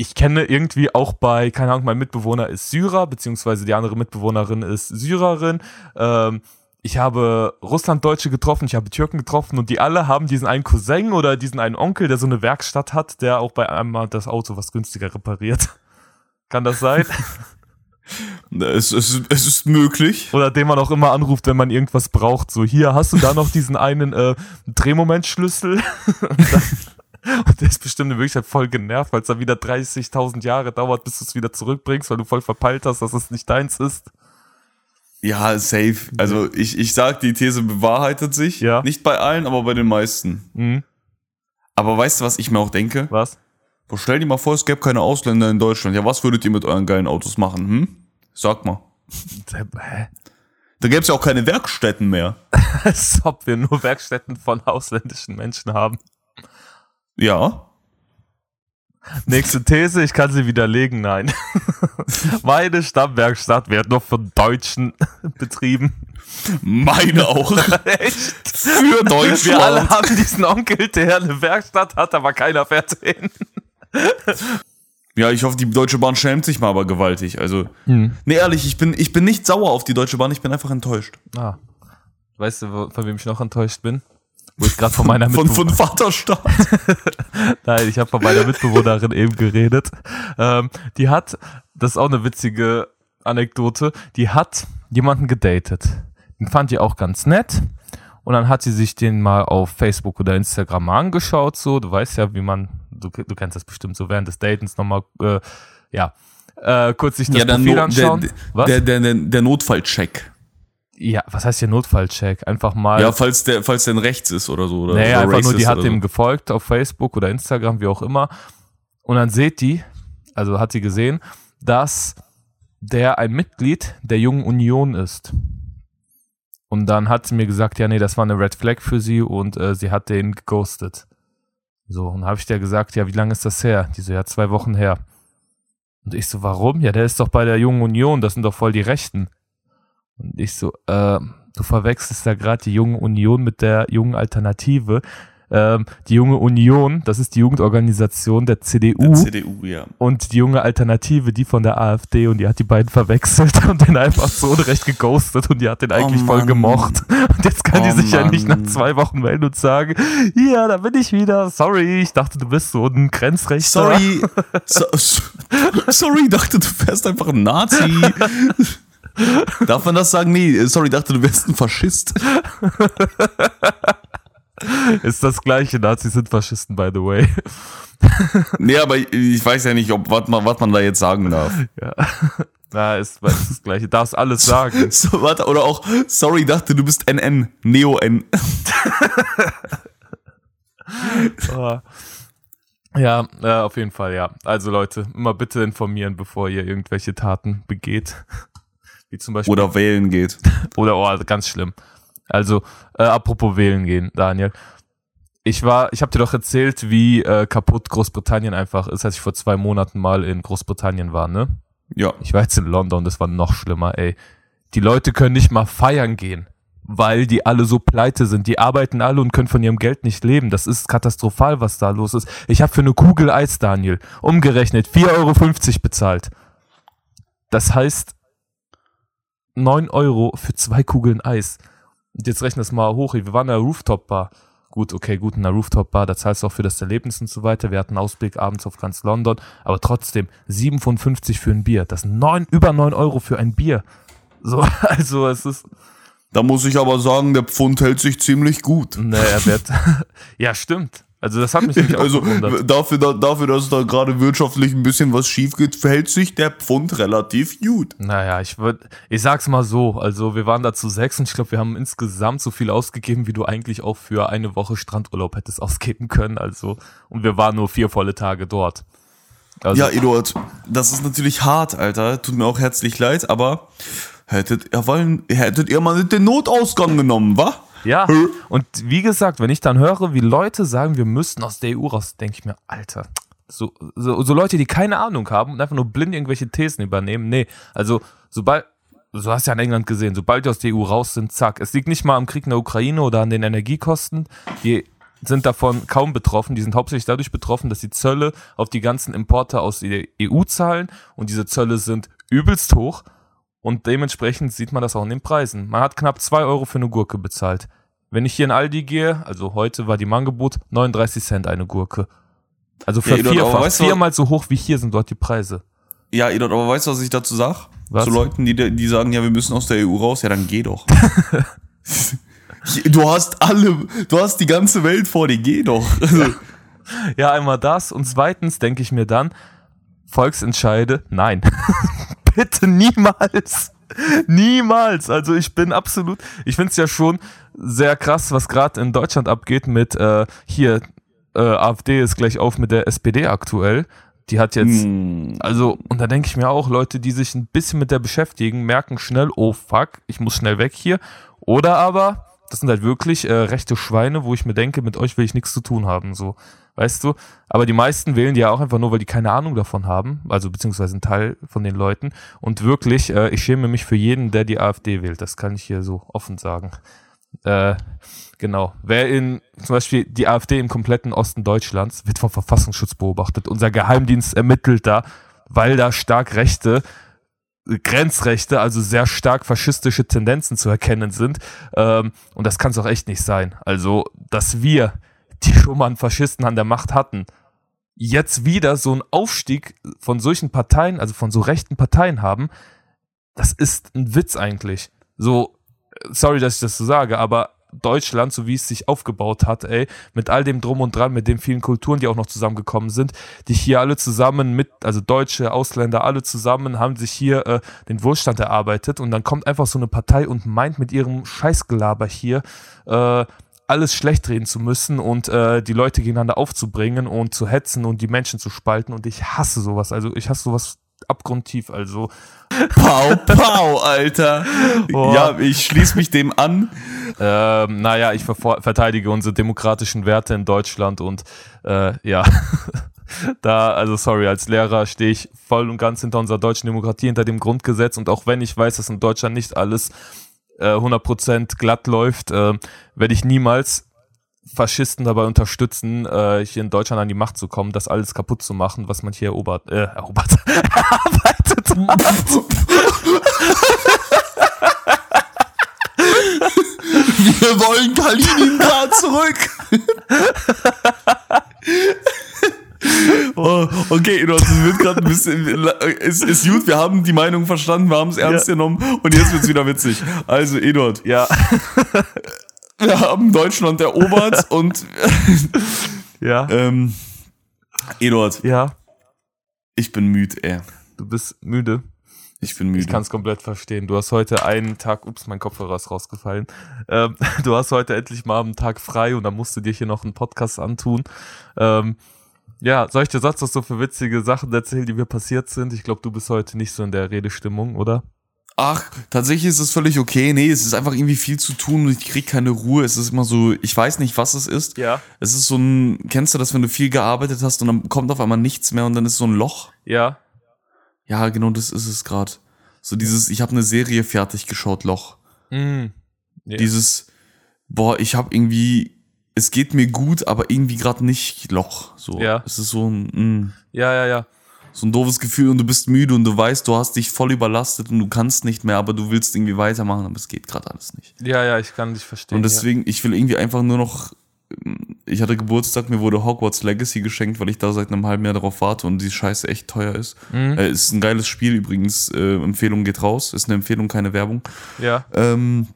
Speaker 1: ich kenne irgendwie auch bei, keine Ahnung, mein Mitbewohner ist Syrer, beziehungsweise die andere Mitbewohnerin ist Syrerin. Ähm, ich habe Russlanddeutsche getroffen, ich habe Türken getroffen und die alle haben diesen einen Cousin oder diesen einen Onkel, der so eine Werkstatt hat, der auch bei einmal das Auto was günstiger repariert. (laughs) Kann das sein? (laughs)
Speaker 2: Es, es, es ist möglich.
Speaker 1: Oder den man auch immer anruft, wenn man irgendwas braucht. So, hier hast du da noch diesen einen äh, Drehmomentschlüssel. (laughs) und, dann, und der ist bestimmt in Wirklichkeit voll genervt, weil es dann wieder 30.000 Jahre dauert, bis du es wieder zurückbringst, weil du voll verpeilt hast, dass es nicht deins ist.
Speaker 2: Ja, safe. Also ich, ich sag, die These bewahrheitet sich.
Speaker 1: Ja.
Speaker 2: Nicht bei allen, aber bei den meisten.
Speaker 1: Mhm.
Speaker 2: Aber weißt du, was ich mir auch denke?
Speaker 1: Was?
Speaker 2: Boah, stell dir mal vor, es gäbe keine Ausländer in Deutschland. Ja, was würdet ihr mit euren geilen Autos machen? Hm? Sag mal.
Speaker 1: Hä?
Speaker 2: Da gäbe es ja auch keine Werkstätten mehr. (laughs)
Speaker 1: Als ob wir nur Werkstätten von ausländischen Menschen haben.
Speaker 2: Ja.
Speaker 1: Nächste These, ich kann sie widerlegen, nein. (laughs) Meine Stammwerkstatt wird nur von Deutschen (laughs) betrieben.
Speaker 2: Meine auch. (laughs)
Speaker 1: Echt?
Speaker 2: Für Deutschland.
Speaker 1: Wir alle haben diesen Onkel, der eine Werkstatt hat, aber keiner fährt hin.
Speaker 2: Ja, ich hoffe, die Deutsche Bahn schämt sich mal aber gewaltig. Also,
Speaker 1: Hm.
Speaker 2: nee, ehrlich, ich bin, ich bin nicht sauer auf die Deutsche Bahn, ich bin einfach enttäuscht.
Speaker 1: Ah. Weißt du, von wem ich noch enttäuscht bin? Wo ich gerade von meiner
Speaker 2: Von, von Vaterstaat. (laughs)
Speaker 1: Nein, ich habe von meiner Mitbewohnerin eben geredet. Ähm, die hat, das ist auch eine witzige Anekdote, die hat jemanden gedatet. Den fand die auch ganz nett. Und dann hat sie sich den mal auf Facebook oder Instagram mal angeschaut, so. Du weißt ja, wie man, du, du kennst das bestimmt so während des Datens nochmal, äh, ja, äh, kurz sich das
Speaker 2: Ja,
Speaker 1: Profil anschauen.
Speaker 2: der, der, der, der Notfallcheck.
Speaker 1: Ja, was heißt hier Notfallcheck? Einfach mal.
Speaker 2: Ja, falls der, falls der rechts ist oder so. Oder
Speaker 1: Nee,
Speaker 2: oder
Speaker 1: einfach nur, die hat dem
Speaker 2: so.
Speaker 1: gefolgt auf Facebook oder Instagram, wie auch immer. Und dann seht die, also hat sie gesehen, dass der ein Mitglied der Jungen Union ist. Und dann hat sie mir gesagt, ja, nee, das war eine Red Flag für sie und äh, sie hat den geghostet. So, und habe ich der gesagt, ja, wie lange ist das her? Die so, ja, zwei Wochen her. Und ich so, warum? Ja, der ist doch bei der Jungen Union, das sind doch voll die Rechten. Und ich so, äh, du verwechselst da gerade die Jungen Union mit der Jungen Alternative. ähm, die junge Union, das ist die Jugendorganisation der CDU.
Speaker 2: Der CDU, ja.
Speaker 1: Und die junge Alternative, die von der AfD und die hat die beiden verwechselt (laughs) und den einfach so unrecht geghostet und die hat den eigentlich oh voll gemocht. Und jetzt kann oh die sich Mann. ja nicht nach zwei Wochen melden und sagen, ja, da bin ich wieder. Sorry, ich dachte, du bist so ein Grenzrechter.
Speaker 2: Sorry, so, sorry, dachte, du wärst einfach ein Nazi. (laughs) (laughs) Darf man das sagen? Nee, sorry, dachte, du wärst ein Faschist. (laughs)
Speaker 1: Ist das gleiche, Nazis sind Faschisten, by the way. (laughs)
Speaker 2: nee, aber ich weiß ja nicht, ob was man, was man da jetzt sagen darf.
Speaker 1: Ja. Na, ist, ist das gleiche. Darfst alles sagen.
Speaker 2: So, warte, oder auch, sorry, dachte, du bist NN, Neo-N.
Speaker 1: oh. Ja, äh, auf jeden Fall, ja. Also Leute, immer bitte informieren, bevor ihr irgendwelche Taten begeht.
Speaker 2: Wie zum Beispiel. Oder wählen geht. (laughs)
Speaker 1: Oder, oh, ganz schlimm. Also, äh, apropos wählen gehen, Daniel. Ich war, ich habe dir doch erzählt, wie äh, kaputt Großbritannien einfach ist, als ich vor zwei Monaten mal in Großbritannien war, ne?
Speaker 2: Ja.
Speaker 1: Ich war jetzt in London, das war noch schlimmer, ey. Die Leute können nicht mal feiern gehen, weil die alle so pleite sind. Die arbeiten alle und können von ihrem Geld nicht leben. Das ist katastrophal, was da los ist. Ich habe für eine Kugel Eis, Daniel, umgerechnet 4,50 Euro bezahlt. Das heißt 9 Euro für zwei Kugeln Eis. Und jetzt rechne es mal hoch. Wir waren in der Rooftop-Bar. Gut, okay, gut, in der Rooftop-Bar, da zahlst du auch für das Erlebnis und so weiter. Wir hatten Ausblick abends auf ganz London. Aber trotzdem, 57 für ein Bier. Das sind neun, über 9 Euro für ein Bier. So, (laughs) also es ist.
Speaker 2: Da muss ich aber sagen, der Pfund hält sich ziemlich gut.
Speaker 1: Er wird. (laughs) ja, stimmt. Also das hat mich nicht
Speaker 2: Also dafür, da, dafür, dass da gerade wirtschaftlich ein bisschen was schief geht, verhält sich der Pfund relativ gut.
Speaker 1: Naja, ich würde, ich sag's mal so, also wir waren da zu sechs und ich glaube, wir haben insgesamt so viel ausgegeben, wie du eigentlich auch für eine Woche Strandurlaub hättest ausgeben können. Also, und wir waren nur vier volle Tage dort.
Speaker 2: Also, ja, Eduard, das ist natürlich hart, Alter. Tut mir auch herzlich leid, aber hättet ihr, wollen, hättet ihr mal den Notausgang genommen, wa?
Speaker 1: Ja, und wie gesagt, wenn ich dann höre, wie Leute sagen, wir müssten aus der EU raus, denke ich mir, Alter, so, so, so Leute, die keine Ahnung haben und einfach nur blind irgendwelche Thesen übernehmen. Nee, also sobald, so hast du ja in England gesehen, sobald die aus der EU raus sind, zack. Es liegt nicht mal am Krieg in der Ukraine oder an den Energiekosten. Die sind davon kaum betroffen. Die sind hauptsächlich dadurch betroffen, dass die Zölle auf die ganzen Importe aus der EU zahlen und diese Zölle sind übelst hoch. Und dementsprechend sieht man das auch in den Preisen. Man hat knapp zwei Euro für eine Gurke bezahlt. Wenn ich hier in Aldi gehe, also heute war die im Angebot, 39 Cent eine Gurke. Also für ja, vierfach, weißt du, viermal so hoch wie hier sind dort die Preise.
Speaker 2: Ja, Edot, aber weißt du, was ich dazu sag? Was? Zu Leuten, die, die sagen, ja, wir müssen aus der EU raus, ja, dann geh doch. (laughs) du hast alle, du hast die ganze Welt vor dir, geh doch.
Speaker 1: ja, einmal das und zweitens denke ich mir dann, Volksentscheide, nein. (laughs) Bitte niemals. Niemals. Also ich bin absolut, ich finde es ja schon sehr krass, was gerade in Deutschland abgeht mit äh, hier, äh, AfD ist gleich auf mit der SPD aktuell. Die hat jetzt, hm. also, und da denke ich mir auch, Leute, die sich ein bisschen mit der beschäftigen, merken schnell, oh fuck, ich muss schnell weg hier. Oder aber, das sind halt wirklich äh, rechte Schweine, wo ich mir denke, mit euch will ich nichts zu tun haben, so weißt du? Aber die meisten wählen die ja auch einfach nur, weil die keine Ahnung davon haben, also beziehungsweise ein Teil von den Leuten. Und wirklich, äh, ich schäme mich für jeden, der die AfD wählt. Das kann ich hier so offen sagen. Äh, genau. Wer in zum Beispiel die AfD im kompletten Osten Deutschlands wird vom Verfassungsschutz beobachtet. Unser Geheimdienst ermittelt da, weil da stark Rechte Grenzrechte, also sehr stark faschistische Tendenzen zu erkennen sind. Ähm, und das kann es auch echt nicht sein. Also, dass wir die schon mal einen Faschisten an der Macht hatten, jetzt wieder so einen Aufstieg von solchen Parteien, also von so rechten Parteien haben, das ist ein Witz eigentlich. So, sorry, dass ich das so sage, aber Deutschland, so wie es sich aufgebaut hat, ey, mit all dem Drum und Dran, mit den vielen Kulturen, die auch noch zusammengekommen sind, die hier alle zusammen mit, also Deutsche, Ausländer, alle zusammen haben sich hier äh, den Wohlstand erarbeitet und dann kommt einfach so eine Partei und meint mit ihrem Scheißgelaber hier, äh, alles schlecht reden zu müssen und äh, die Leute gegeneinander aufzubringen und zu hetzen und die Menschen zu spalten. Und ich hasse sowas. Also ich hasse sowas abgrundtief. Also.
Speaker 2: Pau, pau, Alter. Oh. Ja, ich schließe mich dem an.
Speaker 1: Ähm, naja, ich ver verteidige unsere demokratischen Werte in Deutschland und äh, ja. (laughs) da, also sorry, als Lehrer stehe ich voll und ganz hinter unserer deutschen Demokratie, hinter dem Grundgesetz und auch wenn ich weiß, dass in Deutschland nicht alles äh, 100% glatt läuft, äh, werde ich niemals Faschisten dabei unterstützen, äh, hier in Deutschland an die Macht zu kommen, das alles kaputt zu machen, was man hier erobert, äh, erobert, (laughs) erarbeitet hat.
Speaker 2: Wir wollen Kaliningrad zurück. oh, okay, Eduard, es wird gerade ein bisschen. Es ist gut, wir haben die Meinung verstanden, wir haben es ernst
Speaker 1: Ja.
Speaker 2: genommen und jetzt wird's wieder witzig. Also, Eduard,
Speaker 1: Ja. (laughs)
Speaker 2: wir haben Deutschland erobert (laughs) und. (laughs)
Speaker 1: Ja.
Speaker 2: ähm, Eduard,
Speaker 1: Ja.
Speaker 2: ich bin müde, ey.
Speaker 1: Du bist müde.
Speaker 2: Ich bin müde.
Speaker 1: Ich kann es komplett verstehen. Du hast heute einen Tag, ups, mein Kopfhörer ist rausgefallen. Ähm, (laughs) du hast heute endlich mal einen Tag frei und dann musst du dir hier noch einen Podcast antun. Ähm, ja, soll ich dir sonst noch so für witzige Sachen erzählen, die mir passiert sind? Ich glaube, du bist heute nicht so in der Redestimmung, oder?
Speaker 2: Ach, tatsächlich ist es völlig okay. Nee, es ist einfach irgendwie viel zu tun und ich krieg keine Ruhe. Es ist immer so, ich weiß nicht, was es ist.
Speaker 1: Ja.
Speaker 2: Es ist so ein, kennst du das, wenn du viel gearbeitet hast und dann kommt auf einmal nichts mehr und dann ist so ein Loch?
Speaker 1: Ja.
Speaker 2: Ja, genau das ist es gerade. So dieses, ich habe eine Serie fertig geschaut, Loch.
Speaker 1: Mm. Ja.
Speaker 2: Dieses, boah, ich habe irgendwie, es geht mir gut, aber irgendwie gerade nicht Loch. So,
Speaker 1: Ja.
Speaker 2: es ist so ein, mm,
Speaker 1: ja, ja, ja.
Speaker 2: So ein doofes Gefühl und du bist müde und du weißt, du hast dich voll überlastet und du kannst nicht mehr, aber du willst irgendwie weitermachen, aber es geht gerade alles nicht.
Speaker 1: Ja, ja, ich kann dich verstehen.
Speaker 2: Und deswegen, ich will irgendwie einfach nur noch. Ich hatte Geburtstag, mir wurde Hogwarts Legacy geschenkt, weil ich da seit einem halben Jahr darauf warte und die Scheiße echt teuer ist.
Speaker 1: Mhm.
Speaker 2: Äh, ist ein geiles Spiel übrigens. Äh, Empfehlung geht raus. Ist eine Empfehlung, keine Werbung.
Speaker 1: Ja.
Speaker 2: Ähm,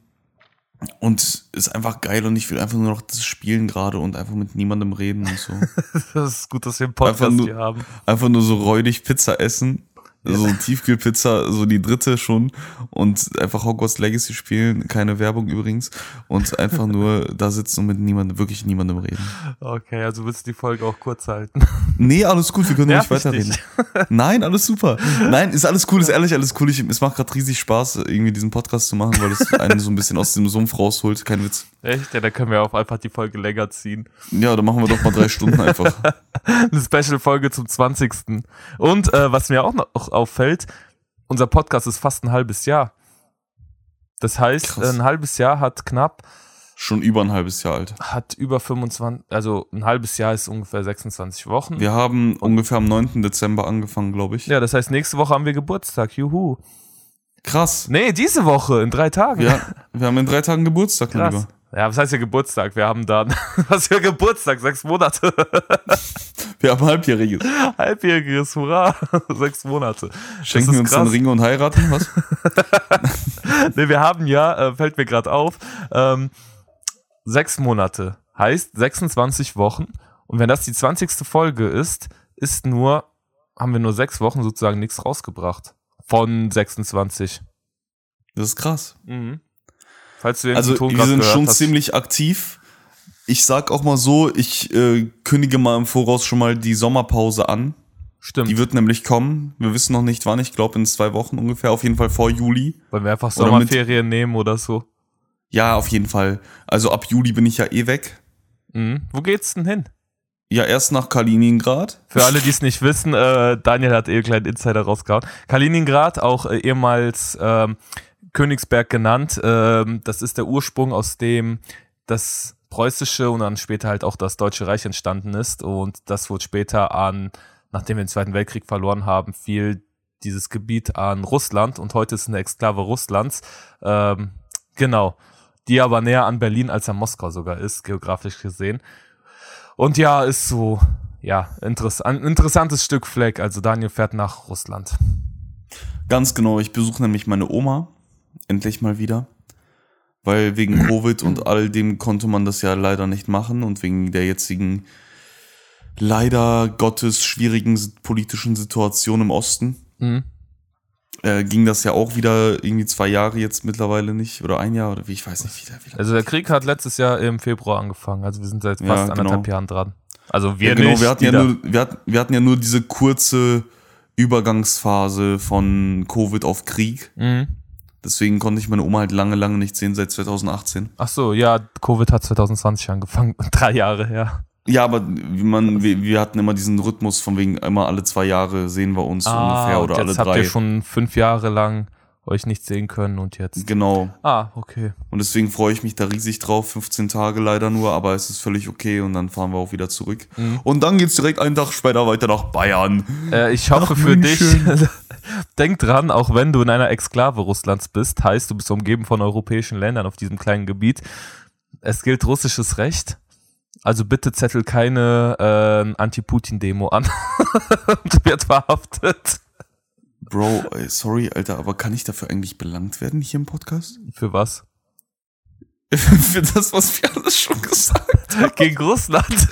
Speaker 2: und ist einfach geil und ich will einfach nur noch das spielen gerade und einfach mit niemandem reden und so. (laughs)
Speaker 1: Das ist gut, dass wir einen Podcast
Speaker 2: nur-
Speaker 1: hier haben.
Speaker 2: einfach nur so räudig Pizza essen. So Tiefkühlpizza, so die dritte schon. Und einfach Hogwarts Legacy spielen, keine Werbung übrigens. Und einfach nur (laughs) da sitzen und mit niemandem, wirklich niemandem reden.
Speaker 1: Okay, also willst du die Folge auch kurz halten?
Speaker 2: Nee, alles gut, wir können
Speaker 1: Nerv ich
Speaker 2: weiterreden. (laughs) Nein, alles super. Nein, ist alles cool, ist ehrlich alles cool. Ich, es macht gerade riesig Spaß, irgendwie diesen Podcast zu machen, weil es einen so ein bisschen aus dem Sumpf rausholt. Kein Witz.
Speaker 1: Echt? Ja, dann können wir auch einfach die Folge länger ziehen.
Speaker 2: Ja, dann machen wir doch mal drei Stunden einfach. (laughs)
Speaker 1: Eine Special-Folge zum 20. Und äh, was mir auch noch auffällt, unser Podcast ist fast ein halbes Jahr. Das heißt,
Speaker 2: Krass.
Speaker 1: ein halbes Jahr hat knapp,
Speaker 2: Schon über ein halbes Jahr alt.
Speaker 1: hat über 25, also ein halbes Jahr ist ungefähr 26 Wochen.
Speaker 2: Wir haben ungefähr am 9. Dezember angefangen, glaube ich.
Speaker 1: Ja, das heißt, nächste Woche haben wir Geburtstag. Juhu.
Speaker 2: Krass.
Speaker 1: Nee, diese Woche, in drei Tagen.
Speaker 2: Wir, wir haben in drei Tagen Geburtstag, mein
Speaker 1: Krass.
Speaker 2: Lieber.
Speaker 1: Ja, was heißt ja Geburtstag? Wir haben dann, (laughs) was für Geburtstag? Sechs Monate. (laughs)
Speaker 2: Wir haben halbjähriges.
Speaker 1: Halbjähriges, hurra. (laughs) Sechs Monate.
Speaker 2: Schenken wir uns
Speaker 1: krass.
Speaker 2: Ringe und heiraten, was? (laughs)
Speaker 1: Nee, wir haben ja, äh, fällt mir gerade auf, ähm, sechs Monate. Heißt 26 Wochen. Und wenn das die 20. Folge ist, ist nur, haben wir nur sechs Wochen sozusagen nichts rausgebracht. Von 26.
Speaker 2: Das ist krass.
Speaker 1: Mhm. Falls du den
Speaker 2: Also
Speaker 1: Ton
Speaker 2: wir sind schon
Speaker 1: hast.
Speaker 2: ziemlich aktiv. Ich sag auch mal so, ich äh, kündige mal im Voraus schon mal die Sommerpause an.
Speaker 1: Stimmt.
Speaker 2: Die wird nämlich kommen. Wir wissen noch nicht wann. Ich glaube in zwei Wochen ungefähr. Auf jeden Fall vor Juli.
Speaker 1: Wollen wir einfach Sommerferien nehmen oder so?
Speaker 2: Ja, auf jeden Fall. Also ab Juli bin ich ja eh weg.
Speaker 1: Mhm. Wo geht's denn hin?
Speaker 2: Ja, erst nach Kaliningrad.
Speaker 1: Für alle, die es nicht wissen, äh, Daniel hat eh einen kleinen Insider rausgehauen. Kaliningrad, auch äh, ehemals ähm, Königsberg genannt, ähm, das ist der Ursprung, aus dem das preußische und dann später halt auch das Deutsche Reich entstanden ist. Und das wurde später an, nachdem wir den Zweiten Weltkrieg verloren haben, fiel dieses Gebiet an Russland und heute ist eine Exklave Russlands. Ähm, genau. Die aber näher an Berlin als an Moskau sogar ist, geografisch gesehen. Und ja, ist so, ja, interess ein interessantes Stück Fleck. Also Daniel fährt nach Russland.
Speaker 2: Ganz genau. Ich besuche nämlich meine Oma. Endlich mal wieder. Weil wegen (clears throat) Covid und all dem konnte man das ja leider nicht machen und wegen der jetzigen leider Gottes schwierigen politischen Situation im Osten
Speaker 1: Mhm.
Speaker 2: äh, ging das ja auch wieder irgendwie zwei Jahre jetzt mittlerweile nicht oder ein Jahr oder wie ich weiß nicht wieder. wieder.
Speaker 1: Also der Krieg hat letztes Jahr im Februar angefangen. Also wir sind seit
Speaker 2: Ja,
Speaker 1: fast
Speaker 2: genau.
Speaker 1: anderthalb Jahren dran. Also wir
Speaker 2: ja, genau,
Speaker 1: nicht.
Speaker 2: wir hatten ja, nur, wir, hatten, wir hatten ja nur diese kurze Übergangsphase von Covid auf Krieg.
Speaker 1: Mhm.
Speaker 2: Deswegen konnte ich meine Oma halt lange, lange nicht sehen, seit 2018.
Speaker 1: Ach so, ja, Covid hat 2020 angefangen. (laughs) Drei Jahre her.
Speaker 2: Ja, aber man, wir, wir hatten immer diesen Rhythmus von wegen immer alle zwei Jahre sehen wir uns ungefähr oder alle
Speaker 1: jetzt habt
Speaker 2: drei.
Speaker 1: ihr schon fünf Jahre lang euch nicht sehen können und jetzt.
Speaker 2: Genau.
Speaker 1: Ah, okay.
Speaker 2: Und deswegen freue ich mich da riesig drauf. 15 Tage leider nur, aber es ist völlig okay und dann fahren wir auch wieder zurück.
Speaker 1: Mhm.
Speaker 2: Und dann geht's direkt einen Tag später weiter nach Bayern.
Speaker 1: Äh, ich hoffe für dich. (laughs) Denk dran, auch wenn du in einer Exklave Russlands bist, heißt du bist umgeben von europäischen Ländern auf diesem kleinen Gebiet. Es gilt russisches Recht. Also bitte zettel keine äh, Anti-Putin-Demo an (laughs) und wird verhaftet.
Speaker 2: Bro, sorry, Alter, aber kann ich dafür eigentlich belangt werden hier im Podcast?
Speaker 1: Für was? (laughs)
Speaker 2: Für das, was wir alles schon gesagt haben. (laughs)
Speaker 1: Gegen Russland.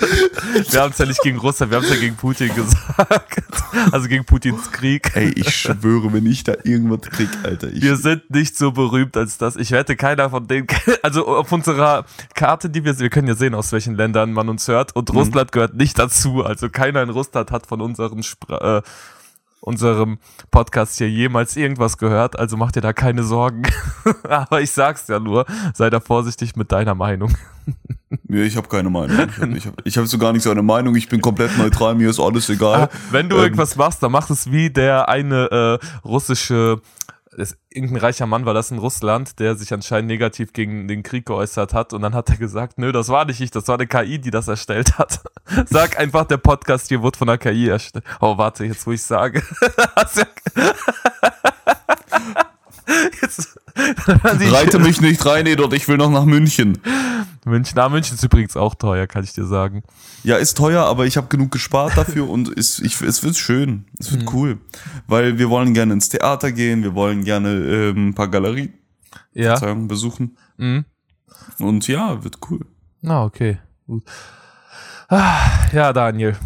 Speaker 1: Wir haben es ja nicht gegen Russland, wir haben es ja gegen Putin gesagt. Also gegen Putins Krieg.
Speaker 2: Ey, ich schwöre, wenn ich da irgendwas krieg, Alter.
Speaker 1: Wir sind nicht so berühmt als das. Ich wette, keiner von denen, also auf unserer Karte, die wir, wir können ja sehen, aus welchen Ländern man uns hört. Und Russland gehört nicht dazu. Also keiner in Russland hat von unseren Spra äh, unserem Podcast hier jemals irgendwas gehört. Also mach dir da keine Sorgen. (laughs) Aber ich sag's ja nur, sei da vorsichtig mit deiner Meinung.
Speaker 2: Nee, ich habe keine Meinung. Ich habe hab, hab so gar nicht so eine Meinung. Ich bin komplett neutral, mir ist alles egal.
Speaker 1: Wenn du
Speaker 2: Ähm,
Speaker 1: irgendwas machst, dann mach es wie der eine äh, russische, das, irgendein reicher Mann war das in Russland, der sich anscheinend negativ gegen den Krieg geäußert hat. Und dann hat er gesagt, nö, das war nicht ich, das war eine KI, die das erstellt hat. (laughs) Sag einfach, der Podcast hier wurde von einer KI erstellt. Oh, warte, jetzt wo ich sage. (laughs) Hast ja- jetzt, die- (laughs)
Speaker 2: Reite mich nicht rein, Edot, ich will noch nach München.
Speaker 1: München, na, München ist übrigens auch teuer, kann ich dir sagen.
Speaker 2: Ja, ist teuer, aber ich habe genug gespart dafür und ist, ich, es wird schön. Es wird cool. Weil wir wollen gerne ins Theater gehen, wir wollen gerne ähm, ein paar Galerien
Speaker 1: Ja.
Speaker 2: Besuchen.
Speaker 1: Mhm.
Speaker 2: Und ja, wird cool.
Speaker 1: Na, okay. Gut. Ah, ja, Daniel.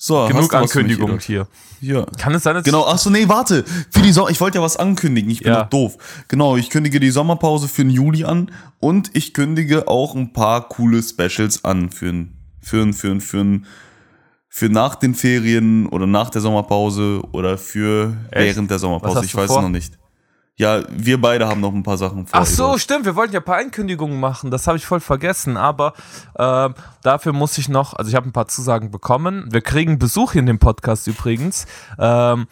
Speaker 2: So,
Speaker 1: Genug Ankündigung hier.
Speaker 2: Ja.
Speaker 1: Kann es sein, dass
Speaker 2: Genau, ach so, nee, warte. Für die Sommer, ich wollte ja was ankündigen, ich bin
Speaker 1: Ja.
Speaker 2: doch doof. Genau, ich kündige die Sommerpause für den Juli an und ich kündige auch ein paar coole Specials an für ein, für ein, für ein, für ein, für nach den Ferien oder nach der Sommerpause oder für
Speaker 1: Echt?
Speaker 2: während der Sommerpause. Ich weiß
Speaker 1: vor?
Speaker 2: es noch nicht. Ja, wir beide haben noch ein paar Sachen vor.
Speaker 1: Ach so, stimmt, wir wollten ja ein paar Ankündigungen machen, das habe ich voll vergessen, aber ähm, dafür muss ich noch, also ich habe ein paar Zusagen bekommen. Wir kriegen Besuch in dem Podcast übrigens. Ähm,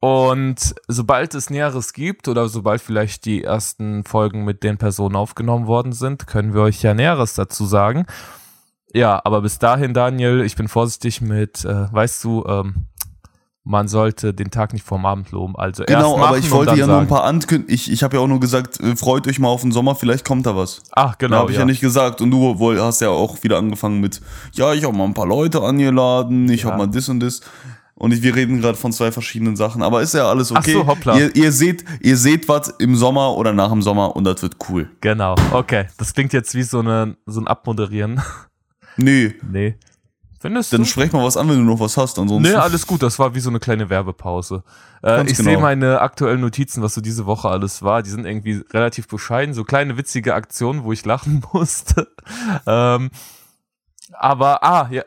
Speaker 1: und sobald es Näheres gibt oder sobald vielleicht die ersten Folgen mit den Personen aufgenommen worden sind, können wir euch ja Näheres dazu sagen. Ja, aber bis dahin, Daniel, ich bin vorsichtig mit, äh, weißt du, ähm, man sollte den Tag nicht vorm Abend loben. Also
Speaker 2: Genau, aber ich wollte ja nur ein
Speaker 1: sagen.
Speaker 2: paar ankündigen. Ich, ich habe ja auch nur gesagt, äh, freut euch mal auf den Sommer, vielleicht kommt da was.
Speaker 1: Ach,
Speaker 2: Genau, habe ich ja. nicht gesagt. Und du wohl, hast ja auch wieder angefangen mit, ja, ich habe mal ein paar Leute angeladen, ich
Speaker 1: Ja.
Speaker 2: habe mal das und das. Und ich, wir reden gerade von zwei verschiedenen Sachen, aber ist ja alles okay.
Speaker 1: Ach so, hoppla.
Speaker 2: Ihr, ihr seht, ihr seht was im Sommer oder nach dem Sommer und das wird cool.
Speaker 1: Genau, okay. Das klingt jetzt wie so, eine, so ein Abmoderieren. (laughs)
Speaker 2: Nee,
Speaker 1: nee. Findest
Speaker 2: dann
Speaker 1: du?
Speaker 2: sprech mal was an, wenn du noch was hast. Ansonsten.
Speaker 1: Nee, alles gut. Das war wie so eine kleine Werbepause. Äh, ich
Speaker 2: genau.
Speaker 1: sehe meine aktuellen Notizen, was so diese Woche alles war. Die sind irgendwie relativ bescheiden. So kleine witzige Aktionen, wo ich lachen (laughs) musste. ähm, aber, ah, ja.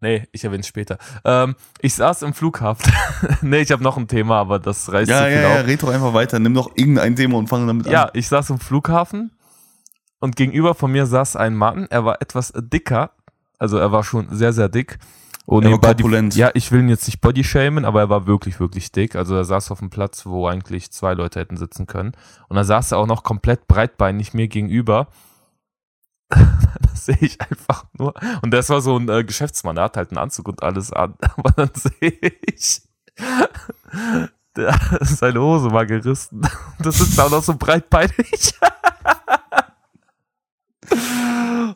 Speaker 1: Nee, ich erwähne es später. Ähm, ich saß im Flughafen. (laughs) nee, ich habe noch ein Thema, aber das reißt
Speaker 2: ja,
Speaker 1: zu
Speaker 2: ja,
Speaker 1: viel
Speaker 2: ja,
Speaker 1: auf.
Speaker 2: red doch einfach weiter. Nimm doch irgendein Thema und fang damit
Speaker 1: Ja,
Speaker 2: an.
Speaker 1: ich saß im Flughafen und gegenüber von mir saß ein Mann. Er war etwas dicker, also er war schon sehr, sehr dick. Und
Speaker 2: Er war korpulent.
Speaker 1: Ja, ich will ihn jetzt nicht body shamen, aber er war wirklich, wirklich dick. Also er saß auf einem Platz, wo eigentlich zwei Leute hätten sitzen können. Und da saß er auch noch komplett breitbeinig mir gegenüber. (laughs) das sehe ich einfach nur. Und das war so ein äh, Geschäftsmann, der hat halt einen Anzug und alles an. (laughs) Aber dann sehe ich, der, seine Hose war gerissen. (laughs) Das ist auch noch so breitbeinig.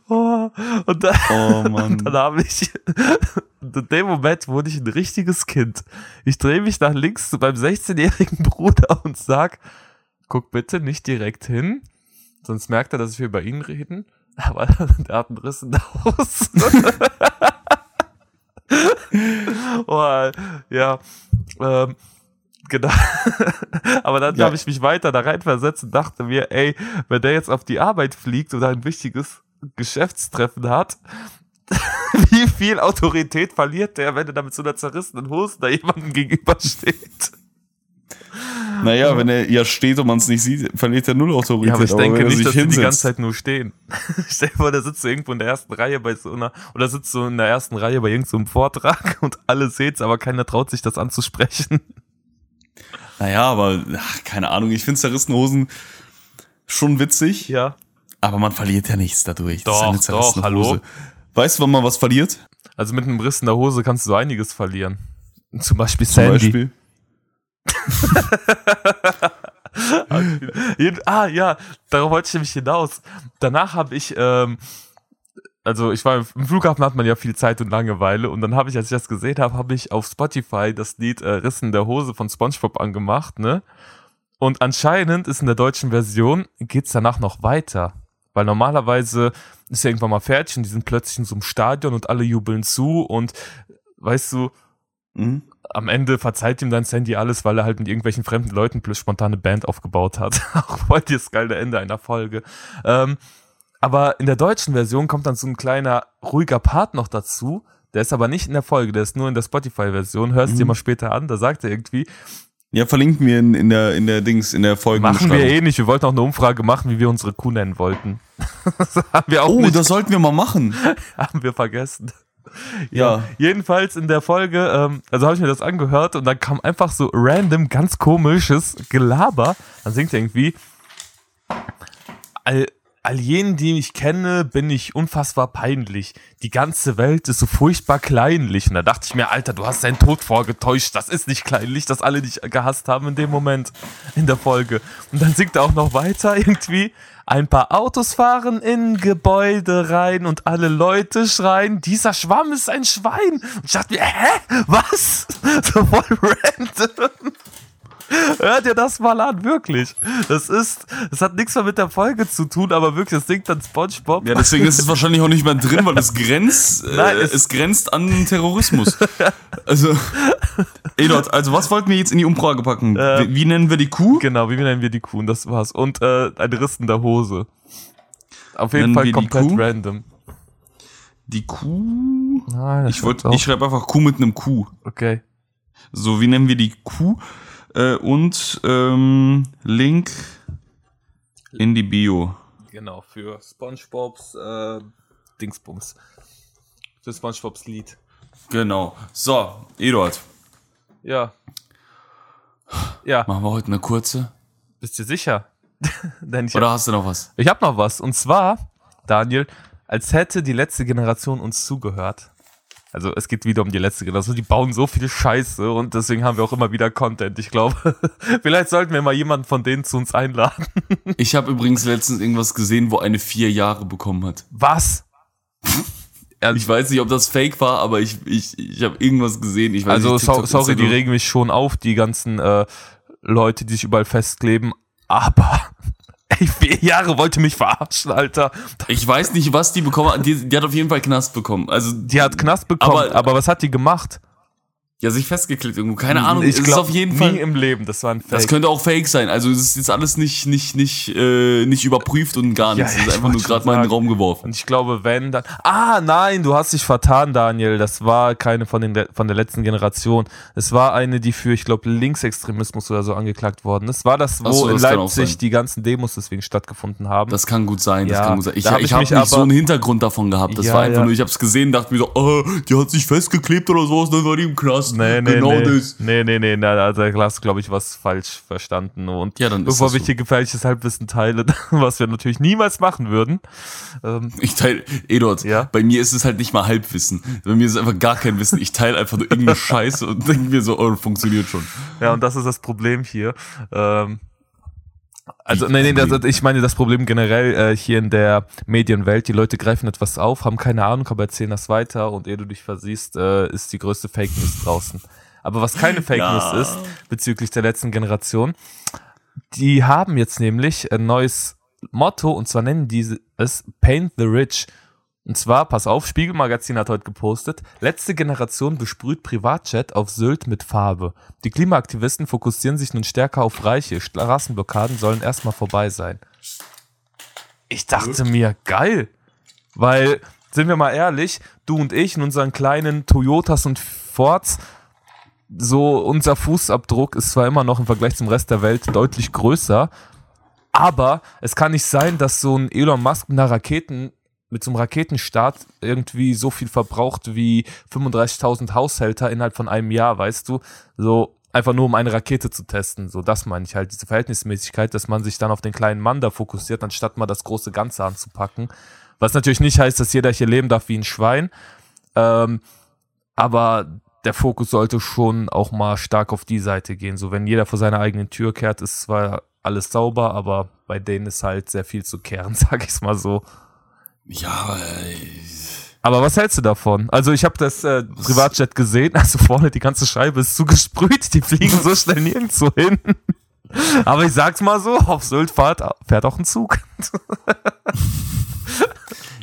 Speaker 1: Oh, und dann,
Speaker 2: Oh (laughs)
Speaker 1: und dann habe ich, in dem Moment wurde ich ein richtiges Kind. Ich drehe mich nach links zu meinem 16-jährigen Bruder und sag, guck bitte nicht direkt hin, sonst merkt er, dass wir über ihn reden. Aber (laughs) der hat einen Riss in der Hose. (laughs) oh, ja, ähm, genau. (laughs) Aber dann
Speaker 2: Ja.
Speaker 1: habe ich mich weiter da reinversetzt und dachte mir, ey, wenn der jetzt auf die Arbeit fliegt oder ein wichtiges Geschäftstreffen hat, (laughs) wie viel Autorität verliert der, wenn er da mit so einer zerrissenen Hose da jemandem gegenübersteht?
Speaker 2: Naja, wenn er ja steht und man es nicht sieht, verliert er null Autorität.
Speaker 1: Ja, aber ich
Speaker 2: wenn
Speaker 1: denke nicht, dass die die ganze Zeit nur stehen. (laughs) Stell dir vor, der sitzt so irgendwo in der ersten Reihe bei so einer, oder sitzt so in der ersten Reihe bei irgendeinem Vortrag und alle seht's, aber keiner traut sich das anzusprechen.
Speaker 2: Naja, aber ach, keine Ahnung, ich finde zerrissene Hosen schon witzig,
Speaker 1: Ja.
Speaker 2: aber man verliert ja nichts dadurch. Das
Speaker 1: Doch,
Speaker 2: eine zerrissene
Speaker 1: doch, hallo?
Speaker 2: Weißt du, wann man was verliert?
Speaker 1: Also mit einem Riss in der Hose kannst du so einiges verlieren. Zum Beispiel
Speaker 2: Zum
Speaker 1: Sandy.
Speaker 2: Beispiel. (laughs)
Speaker 1: Ah, ja, darauf wollte ich nämlich hinaus. Danach habe ich, ähm, also ich war im Flughafen hat man ja viel Zeit und Langeweile und dann habe ich, als ich das gesehen habe, habe ich auf Spotify das Lied äh, Rissen der Hose von SpongeBob angemacht, ne? Und anscheinend ist in der deutschen Version geht's danach noch weiter, weil normalerweise ist ja irgendwann mal fertig und die sind plötzlich in so einem Stadion und alle jubeln zu und weißt du,
Speaker 2: Mhm.
Speaker 1: am Ende verzeiht ihm dann Sandy alles, weil er halt mit irgendwelchen fremden Leuten plus spontane Band aufgebaut hat. (laughs) Auch voll das geile Ende einer Folge. Ähm, aber in der deutschen Version kommt dann so ein kleiner ruhiger Part noch dazu. Der ist aber nicht in der Folge, der ist nur in der Spotify-Version. Hörst
Speaker 2: Mhm.
Speaker 1: dir mal später an, da sagt er irgendwie,
Speaker 2: Ja, verlinken wir in, in der in der Dings in der Folge.
Speaker 1: machen wir eh nicht. Wir wollten auch eine Umfrage machen, wie wir unsere Kuh nennen wollten. (laughs) das haben wir auch
Speaker 2: Oh,
Speaker 1: nicht,
Speaker 2: das sollten wir mal machen. (laughs)
Speaker 1: haben wir vergessen.
Speaker 2: Ja.
Speaker 1: Jedenfalls in der Folge, ähm, also habe ich mir das angehört und dann kam einfach so random, ganz komisches Gelaber. Dann singt er irgendwie, all, all jenen, die ich kenne, bin ich unfassbar peinlich. Die ganze Welt ist so furchtbar kleinlich. Und da dachte ich mir, Alter, du hast deinen Tod vorgetäuscht. Das ist nicht kleinlich, dass alle dich gehasst haben in dem Moment in der Folge. Und dann singt er auch noch weiter (laughs) irgendwie. Ein paar Autos fahren in Gebäude rein und alle Leute schreien, dieser Schwamm ist ein Schwein. Und ich dachte mir, hä? Was? (laughs) So voll random. Hört ihr das mal an, wirklich. Das ist, das hat nichts mehr mit der Folge zu tun, aber wirklich, das singt dann Spongebob.
Speaker 2: Ja, deswegen ist es wahrscheinlich auch nicht mehr drin, weil es grenzt, (laughs) äh,
Speaker 1: Nein,
Speaker 2: es,
Speaker 1: es-
Speaker 2: grenzt an Terrorismus. (laughs) Also, Edot, also was wollten wir jetzt in die Umfrage packen?
Speaker 1: Ähm,
Speaker 2: wie, wie nennen wir die Kuh?
Speaker 1: Genau, wie nennen wir die Kuh? Und das war's. Und äh, ein Riss in der Hose. Auf jeden
Speaker 2: Nennen
Speaker 1: Fall
Speaker 2: die
Speaker 1: komplett
Speaker 2: Kuh?
Speaker 1: random.
Speaker 2: Die Kuh?
Speaker 1: Nein,
Speaker 2: Ich, wollt, ich schreibe einfach Kuh mit einem Kuh.
Speaker 1: Okay.
Speaker 2: So, wie nennen wir die Kuh? Äh, und ähm, Link in die Bio.
Speaker 1: Genau, für SpongeBobs äh, Dingsbums. Für SpongeBobs Lied.
Speaker 2: Genau. So, Eduard,
Speaker 1: Ja. Ja,
Speaker 2: machen wir heute eine kurze?
Speaker 1: bist du sicher? (laughs) Denn ich
Speaker 2: Oder hast du noch was?
Speaker 1: Ich habe noch was. Und zwar, Daniel, als hätte die letzte Generation uns zugehört. Also es geht wieder um die letzte Generation. Die bauen so viel Scheiße und deswegen haben wir auch immer wieder Content. Ich glaube, (laughs) vielleicht sollten wir mal jemanden von denen zu uns einladen. (laughs)
Speaker 2: Ich habe übrigens letztens irgendwas gesehen, wo eine vier Jahre bekommen hat.
Speaker 1: Was?
Speaker 2: Ich weiß nicht, ob das fake war, aber ich, ich, ich habe irgendwas gesehen. Ich weiß
Speaker 1: Also
Speaker 2: nicht, TikTok,
Speaker 1: sorry, die regen mich schon auf, die ganzen äh, Leute, die sich überall festkleben. Aber ey, vier Jahre wollte mich verarschen, Alter.
Speaker 2: Ich weiß nicht, was die bekommen hat. Die, die hat auf jeden Fall Knast bekommen. Also,
Speaker 1: Die hat Knast bekommen,
Speaker 2: Aber-
Speaker 1: aber, was hat die gemacht?
Speaker 2: Ja, sich festgeklebt irgendwo. Keine Ahnung.
Speaker 1: ich
Speaker 2: ist auf jeden
Speaker 1: nie
Speaker 2: Fall.
Speaker 1: im Leben. Das war ein Fake.
Speaker 2: Das könnte auch fake sein. Also, es ist jetzt alles nicht, nicht, nicht, äh, nicht überprüft und gar nichts.
Speaker 1: Ja,
Speaker 2: es ist einfach nur gerade mal in den. Raum geworfen.
Speaker 1: Und ich glaube, wenn dann. Ah, nein, du hast dich vertan, Daniel. Das war keine von, den, von der letzten Generation. Es war eine, die für, ich glaube, Linksextremismus oder so angeklagt worden ist. War das, wo
Speaker 2: so,
Speaker 1: in
Speaker 2: das auch
Speaker 1: Leipzig die ganzen Demos deswegen stattgefunden haben?
Speaker 2: Das kann gut sein, das
Speaker 1: Ja,
Speaker 2: kann gut sein. Ich,
Speaker 1: da hab
Speaker 2: ich habe
Speaker 1: mich
Speaker 2: nicht so einen Hintergrund davon gehabt. Das
Speaker 1: Ja,
Speaker 2: war einfach nur, ich habe es gesehen, dachte mir so, oh, die hat sich festgeklebt oder sowas, dann war die im Knast.
Speaker 1: Nee, nee,
Speaker 2: genau
Speaker 1: nee.
Speaker 2: das.
Speaker 1: Nee, nee, nee, na, also da hast du, glaube ich, was falsch verstanden. Und
Speaker 2: Ja, dann
Speaker 1: bevor wir
Speaker 2: so.
Speaker 1: hier gefährliches Halbwissen teilen, (laughs) was wir natürlich niemals machen würden. Ähm,
Speaker 2: Ich teile, Eduard,
Speaker 1: Ja?
Speaker 2: bei mir ist es halt nicht mal Halbwissen. Bei mir ist es einfach gar kein Wissen. Ich teile einfach nur irgendeine (laughs) Scheiße und denke mir so, oh, funktioniert schon.
Speaker 1: ja, und das ist das Problem hier. Ähm, also, nee, nee, das, ich meine das Problem generell äh, hier in der Medienwelt. Die Leute greifen etwas auf, haben keine Ahnung, aber erzählen das weiter und ehe du dich versiehst, äh, ist die größte Fake News draußen. Aber was keine (laughs) Fake
Speaker 2: Ja.
Speaker 1: News ist, bezüglich der letzten Generation, die haben jetzt nämlich ein neues Motto und zwar nennen die es Paint the Rich. Und zwar, pass auf, Spiegelmagazin hat heute gepostet, letzte Generation besprüht Privatjet auf Sylt mit Farbe. Die Klimaaktivisten fokussieren sich nun stärker auf Reiche. Straßenblockaden sollen erstmal vorbei sein. Ich dachte mir, geil. Weil, sind wir mal ehrlich, du und ich in unseren kleinen Toyotas und Fords, so unser Fußabdruck ist zwar immer noch im Vergleich zum Rest der Welt deutlich größer, aber es kann nicht sein, dass so ein Elon Musk mit einer Raketen, mit so einem Raketenstart irgendwie so viel verbraucht wie 35.000 Haushälter innerhalb von einem Jahr, weißt du? So, einfach nur um eine Rakete zu testen. So, das meine ich halt, diese Verhältnismäßigkeit, dass man sich dann auf den kleinen Mann da fokussiert, anstatt mal das große Ganze anzupacken. Was natürlich nicht heißt, dass jeder hier leben darf wie ein Schwein. Ähm, aber der Fokus sollte schon auch mal stark auf die Seite gehen. So, wenn jeder vor seiner eigenen Tür kehrt, ist zwar alles sauber, aber bei denen ist halt sehr viel zu kehren, (laughs) sag ich's mal so.
Speaker 2: Ja, äh,
Speaker 1: Aber was hältst du davon? Also ich habe das äh, Privatjet gesehen, (laughs) also vorne die ganze Scheibe ist zugesprüht, die fliegen so schnell nirgendwo hin. (laughs) Aber ich sag's mal so, auf Sylt fährt, fährt auch ein Zug. (laughs)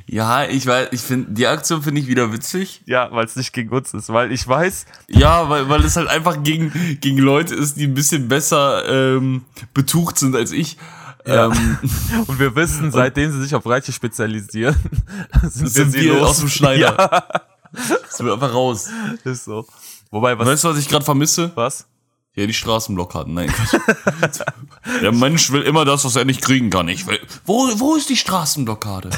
Speaker 2: ja, ich weiß, ich finde, die Aktion finde ich wieder witzig.
Speaker 1: Ja, weil es nicht gegen uns ist, weil ich weiß,
Speaker 2: Ja, weil, weil es halt einfach gegen, gegen Leute ist, die ein bisschen besser ähm, betucht sind als ich.
Speaker 1: Ja.
Speaker 2: Ähm, (laughs)
Speaker 1: und wir wissen, seitdem sie sich auf Reiche spezialisieren, (laughs) sind,
Speaker 2: sind
Speaker 1: sie
Speaker 2: wir
Speaker 1: los.
Speaker 2: aus dem Schneider. (laughs)
Speaker 1: Ja,
Speaker 2: sind wir einfach raus.
Speaker 1: ist so. Wobei, was,
Speaker 2: Weißt du, was ich gerade vermisse?
Speaker 1: was?
Speaker 2: Ja, die Straßenblockaden. Nein. Der Mensch will immer das, was er nicht kriegen kann. Ich will. Wo, wo ist die Straßenblockade?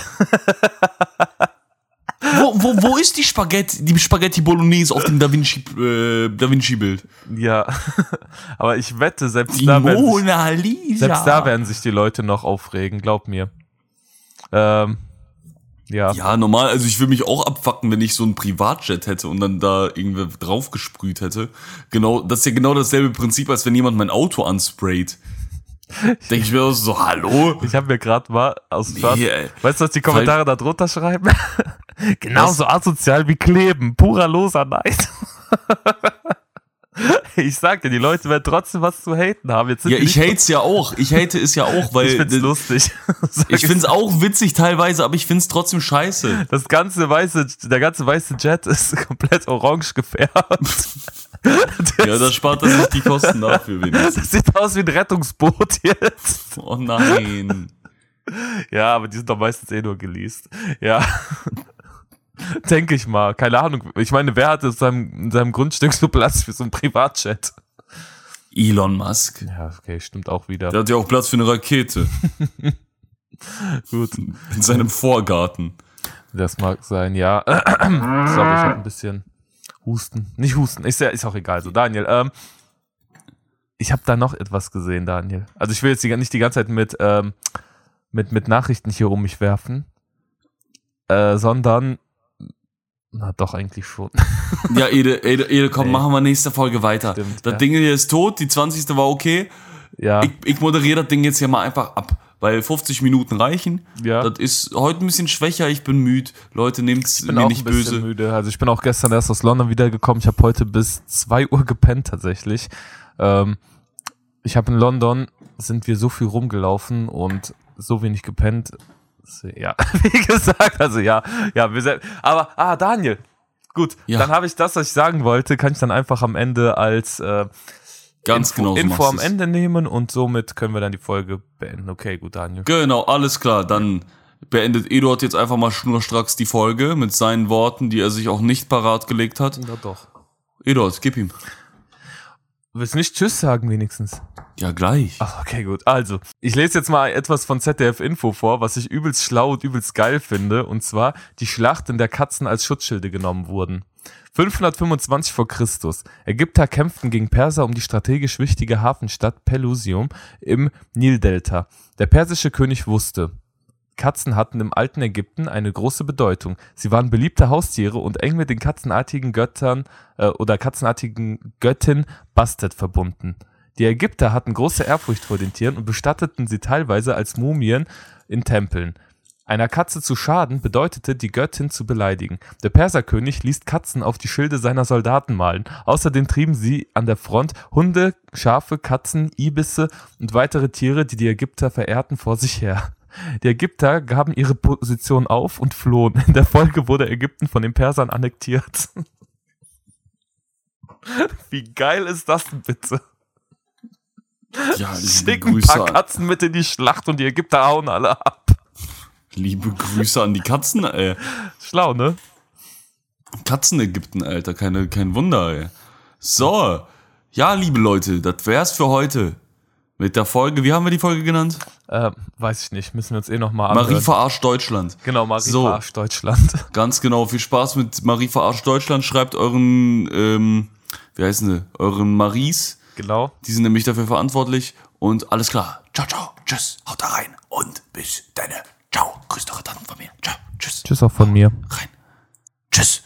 Speaker 2: Wo, wo, wo ist die Spaghetti, die Spaghetti Bolognese auf dem Da Vinci, äh, Da Vinci Bild?
Speaker 1: Ja, (laughs) aber ich wette, selbst
Speaker 2: Die
Speaker 1: da, werden sich,
Speaker 2: Mona Lisa.
Speaker 1: selbst da werden sich die Leute noch aufregen, glaub mir. Ähm, ja.
Speaker 2: Ja, normal, also ich will mich auch abfacken, wenn ich so ein Privatjet hätte und dann da irgendwer draufgesprüht hätte. Genau, das ist ja genau dasselbe Prinzip, als wenn jemand mein Auto ansprayt. Denke ich mir auch so, hallo?
Speaker 1: Ich habe mir gerade mal aus Spaß,
Speaker 2: Nee,
Speaker 1: weißt du, was die Kommentare da drunter schreiben? (laughs) Genauso asozial wie Kleben, purer loser Neid. (laughs) (laughs) ich sag dir, die Leute werden trotzdem was zu haten haben. Jetzt sind
Speaker 2: Ja, ich hate's ja auch. Ich hate es ja auch, (laughs) weil (laughs)
Speaker 1: ich find's lustig.
Speaker 2: Ich
Speaker 1: es-
Speaker 2: find's auch witzig teilweise, aber ich find's trotzdem scheiße.
Speaker 1: das ganze weiße, der ganze weiße Jet ist komplett orange gefärbt.
Speaker 2: Ja, da spart er sich die Kosten dafür wenigstens.
Speaker 1: Das sieht aus wie ein Rettungsboot jetzt.
Speaker 2: Oh nein.
Speaker 1: Ja, aber die sind doch meistens eh nur geleast. Ja. (laughs) Denke ich mal. Keine Ahnung. Ich meine, wer hat in seinem, in seinem Grundstück so Platz für so ein Privatjet?
Speaker 2: Elon Musk.
Speaker 1: Ja, okay, stimmt auch wieder.
Speaker 2: Der hat ja auch Platz für eine Rakete (laughs)
Speaker 1: Gut.
Speaker 2: in seinem Vorgarten.
Speaker 1: Das mag sein, ja. (clears throat) Sorry, ich habe ein bisschen Husten. Nicht Husten, ist ja ist auch egal. So, Daniel, ähm, ich habe da noch etwas gesehen, Daniel. Also ich will jetzt die, nicht die ganze Zeit mit, ähm, mit, mit Nachrichten hier um mich werfen, äh, sondern, na doch eigentlich schon. (laughs)
Speaker 2: Ja, Ede, Ede, Ede komm,
Speaker 1: Nee.
Speaker 2: machen wir nächste Folge weiter.
Speaker 1: Stimmt,
Speaker 2: das
Speaker 1: ja.
Speaker 2: Ding hier ist tot, die 20. war okay.
Speaker 1: Ja,
Speaker 2: Ich, ich moderiere das Ding jetzt hier mal einfach ab, weil 50 Minuten reichen.
Speaker 1: ja.
Speaker 2: Das ist heute ein bisschen schwächer, ich bin müde. Leute, nehmt's
Speaker 1: Ich bin
Speaker 2: mir
Speaker 1: auch
Speaker 2: nicht
Speaker 1: ein
Speaker 2: böse.
Speaker 1: müde. Also ich bin auch gestern erst aus London wiedergekommen. Ich habe heute bis 2 Uhr gepennt tatsächlich. Ähm, ich habe in London, sind wir so viel rumgelaufen und so wenig gepennt. Ja, (laughs) wie gesagt, also ja, ja, wir sind, aber, ah, Daniel, gut,
Speaker 2: Ja.
Speaker 1: dann habe ich das, was ich sagen wollte, kann ich dann einfach am Ende als äh,
Speaker 2: Ganz
Speaker 1: Info,
Speaker 2: genau so
Speaker 1: Info am. Ende nehmen und somit können wir dann die Folge beenden. Okay, gut, Daniel.
Speaker 2: Genau, alles klar. Dann beendet Eduard jetzt einfach mal schnurstracks die Folge mit seinen Worten, die er sich auch nicht parat gelegt hat.
Speaker 1: Ja, doch.
Speaker 2: Eduard, gib ihm.
Speaker 1: Willst nicht Tschüss sagen wenigstens?
Speaker 2: Ja, gleich.
Speaker 1: Ach, okay, gut. Also, ich lese jetzt mal etwas von ZDF Info vor, was ich übelst schlau und übelst geil finde. Und zwar die Schlacht, in der Katzen als Schutzschilde genommen wurden. 525 vor Christus. Ägypter kämpften gegen Perser um die strategisch wichtige Hafenstadt Pelusium im Nildelta. Der persische König wusste, Katzen hatten im alten Ägypten eine große Bedeutung. Sie waren beliebte Haustiere und eng mit den katzenartigen Göttern äh, oder katzenartigen Göttin Bastet verbunden. Die Ägypter hatten große Ehrfurcht vor den Tieren und bestatteten sie teilweise als Mumien in Tempeln. Einer Katze zu schaden bedeutete, die Göttin zu beleidigen. Der Perserkönig ließ Katzen auf die Schilde seiner Soldaten malen. Außerdem trieben sie an der Front Hunde, Schafe, Katzen, Ibisse und weitere Tiere, die die Ägypter verehrten, vor sich her. Die Ägypter gaben ihre Position auf und flohen. In der Folge wurde Ägypten von den Persern annektiert. (laughs) Wie geil ist das denn bitte?
Speaker 2: Ja, liebe
Speaker 1: Schick ein paar
Speaker 2: an,
Speaker 1: Katzen mit in die Schlacht und die Ägypter hauen alle ab.
Speaker 2: liebe Grüße an die Katzen, ey.
Speaker 1: Schlau, ne?
Speaker 2: Katzen-Ägypten, Alter, keine, kein Wunder, ey. So, ja, liebe Leute, das wär's für heute. Mit der Folge, wie haben wir die Folge genannt?
Speaker 1: Äh, weiß ich nicht, müssen wir uns eh nochmal
Speaker 2: Marie
Speaker 1: anhören.
Speaker 2: verarscht Deutschland.
Speaker 1: Genau, Marie
Speaker 2: So.
Speaker 1: verarscht Deutschland. (laughs)
Speaker 2: Ganz genau, viel Spaß mit Marie verarscht Deutschland. Schreibt euren, ähm, wie heißen sie, euren Maries
Speaker 1: Genau.
Speaker 2: Die sind nämlich dafür verantwortlich und alles klar. Ciao, ciao, tschüss, haut da rein und bis deine. Ciao, grüß eure Tanten von mir. Ciao, tschüss.
Speaker 1: Tschüss auch von mir.
Speaker 2: Rein. Tschüss.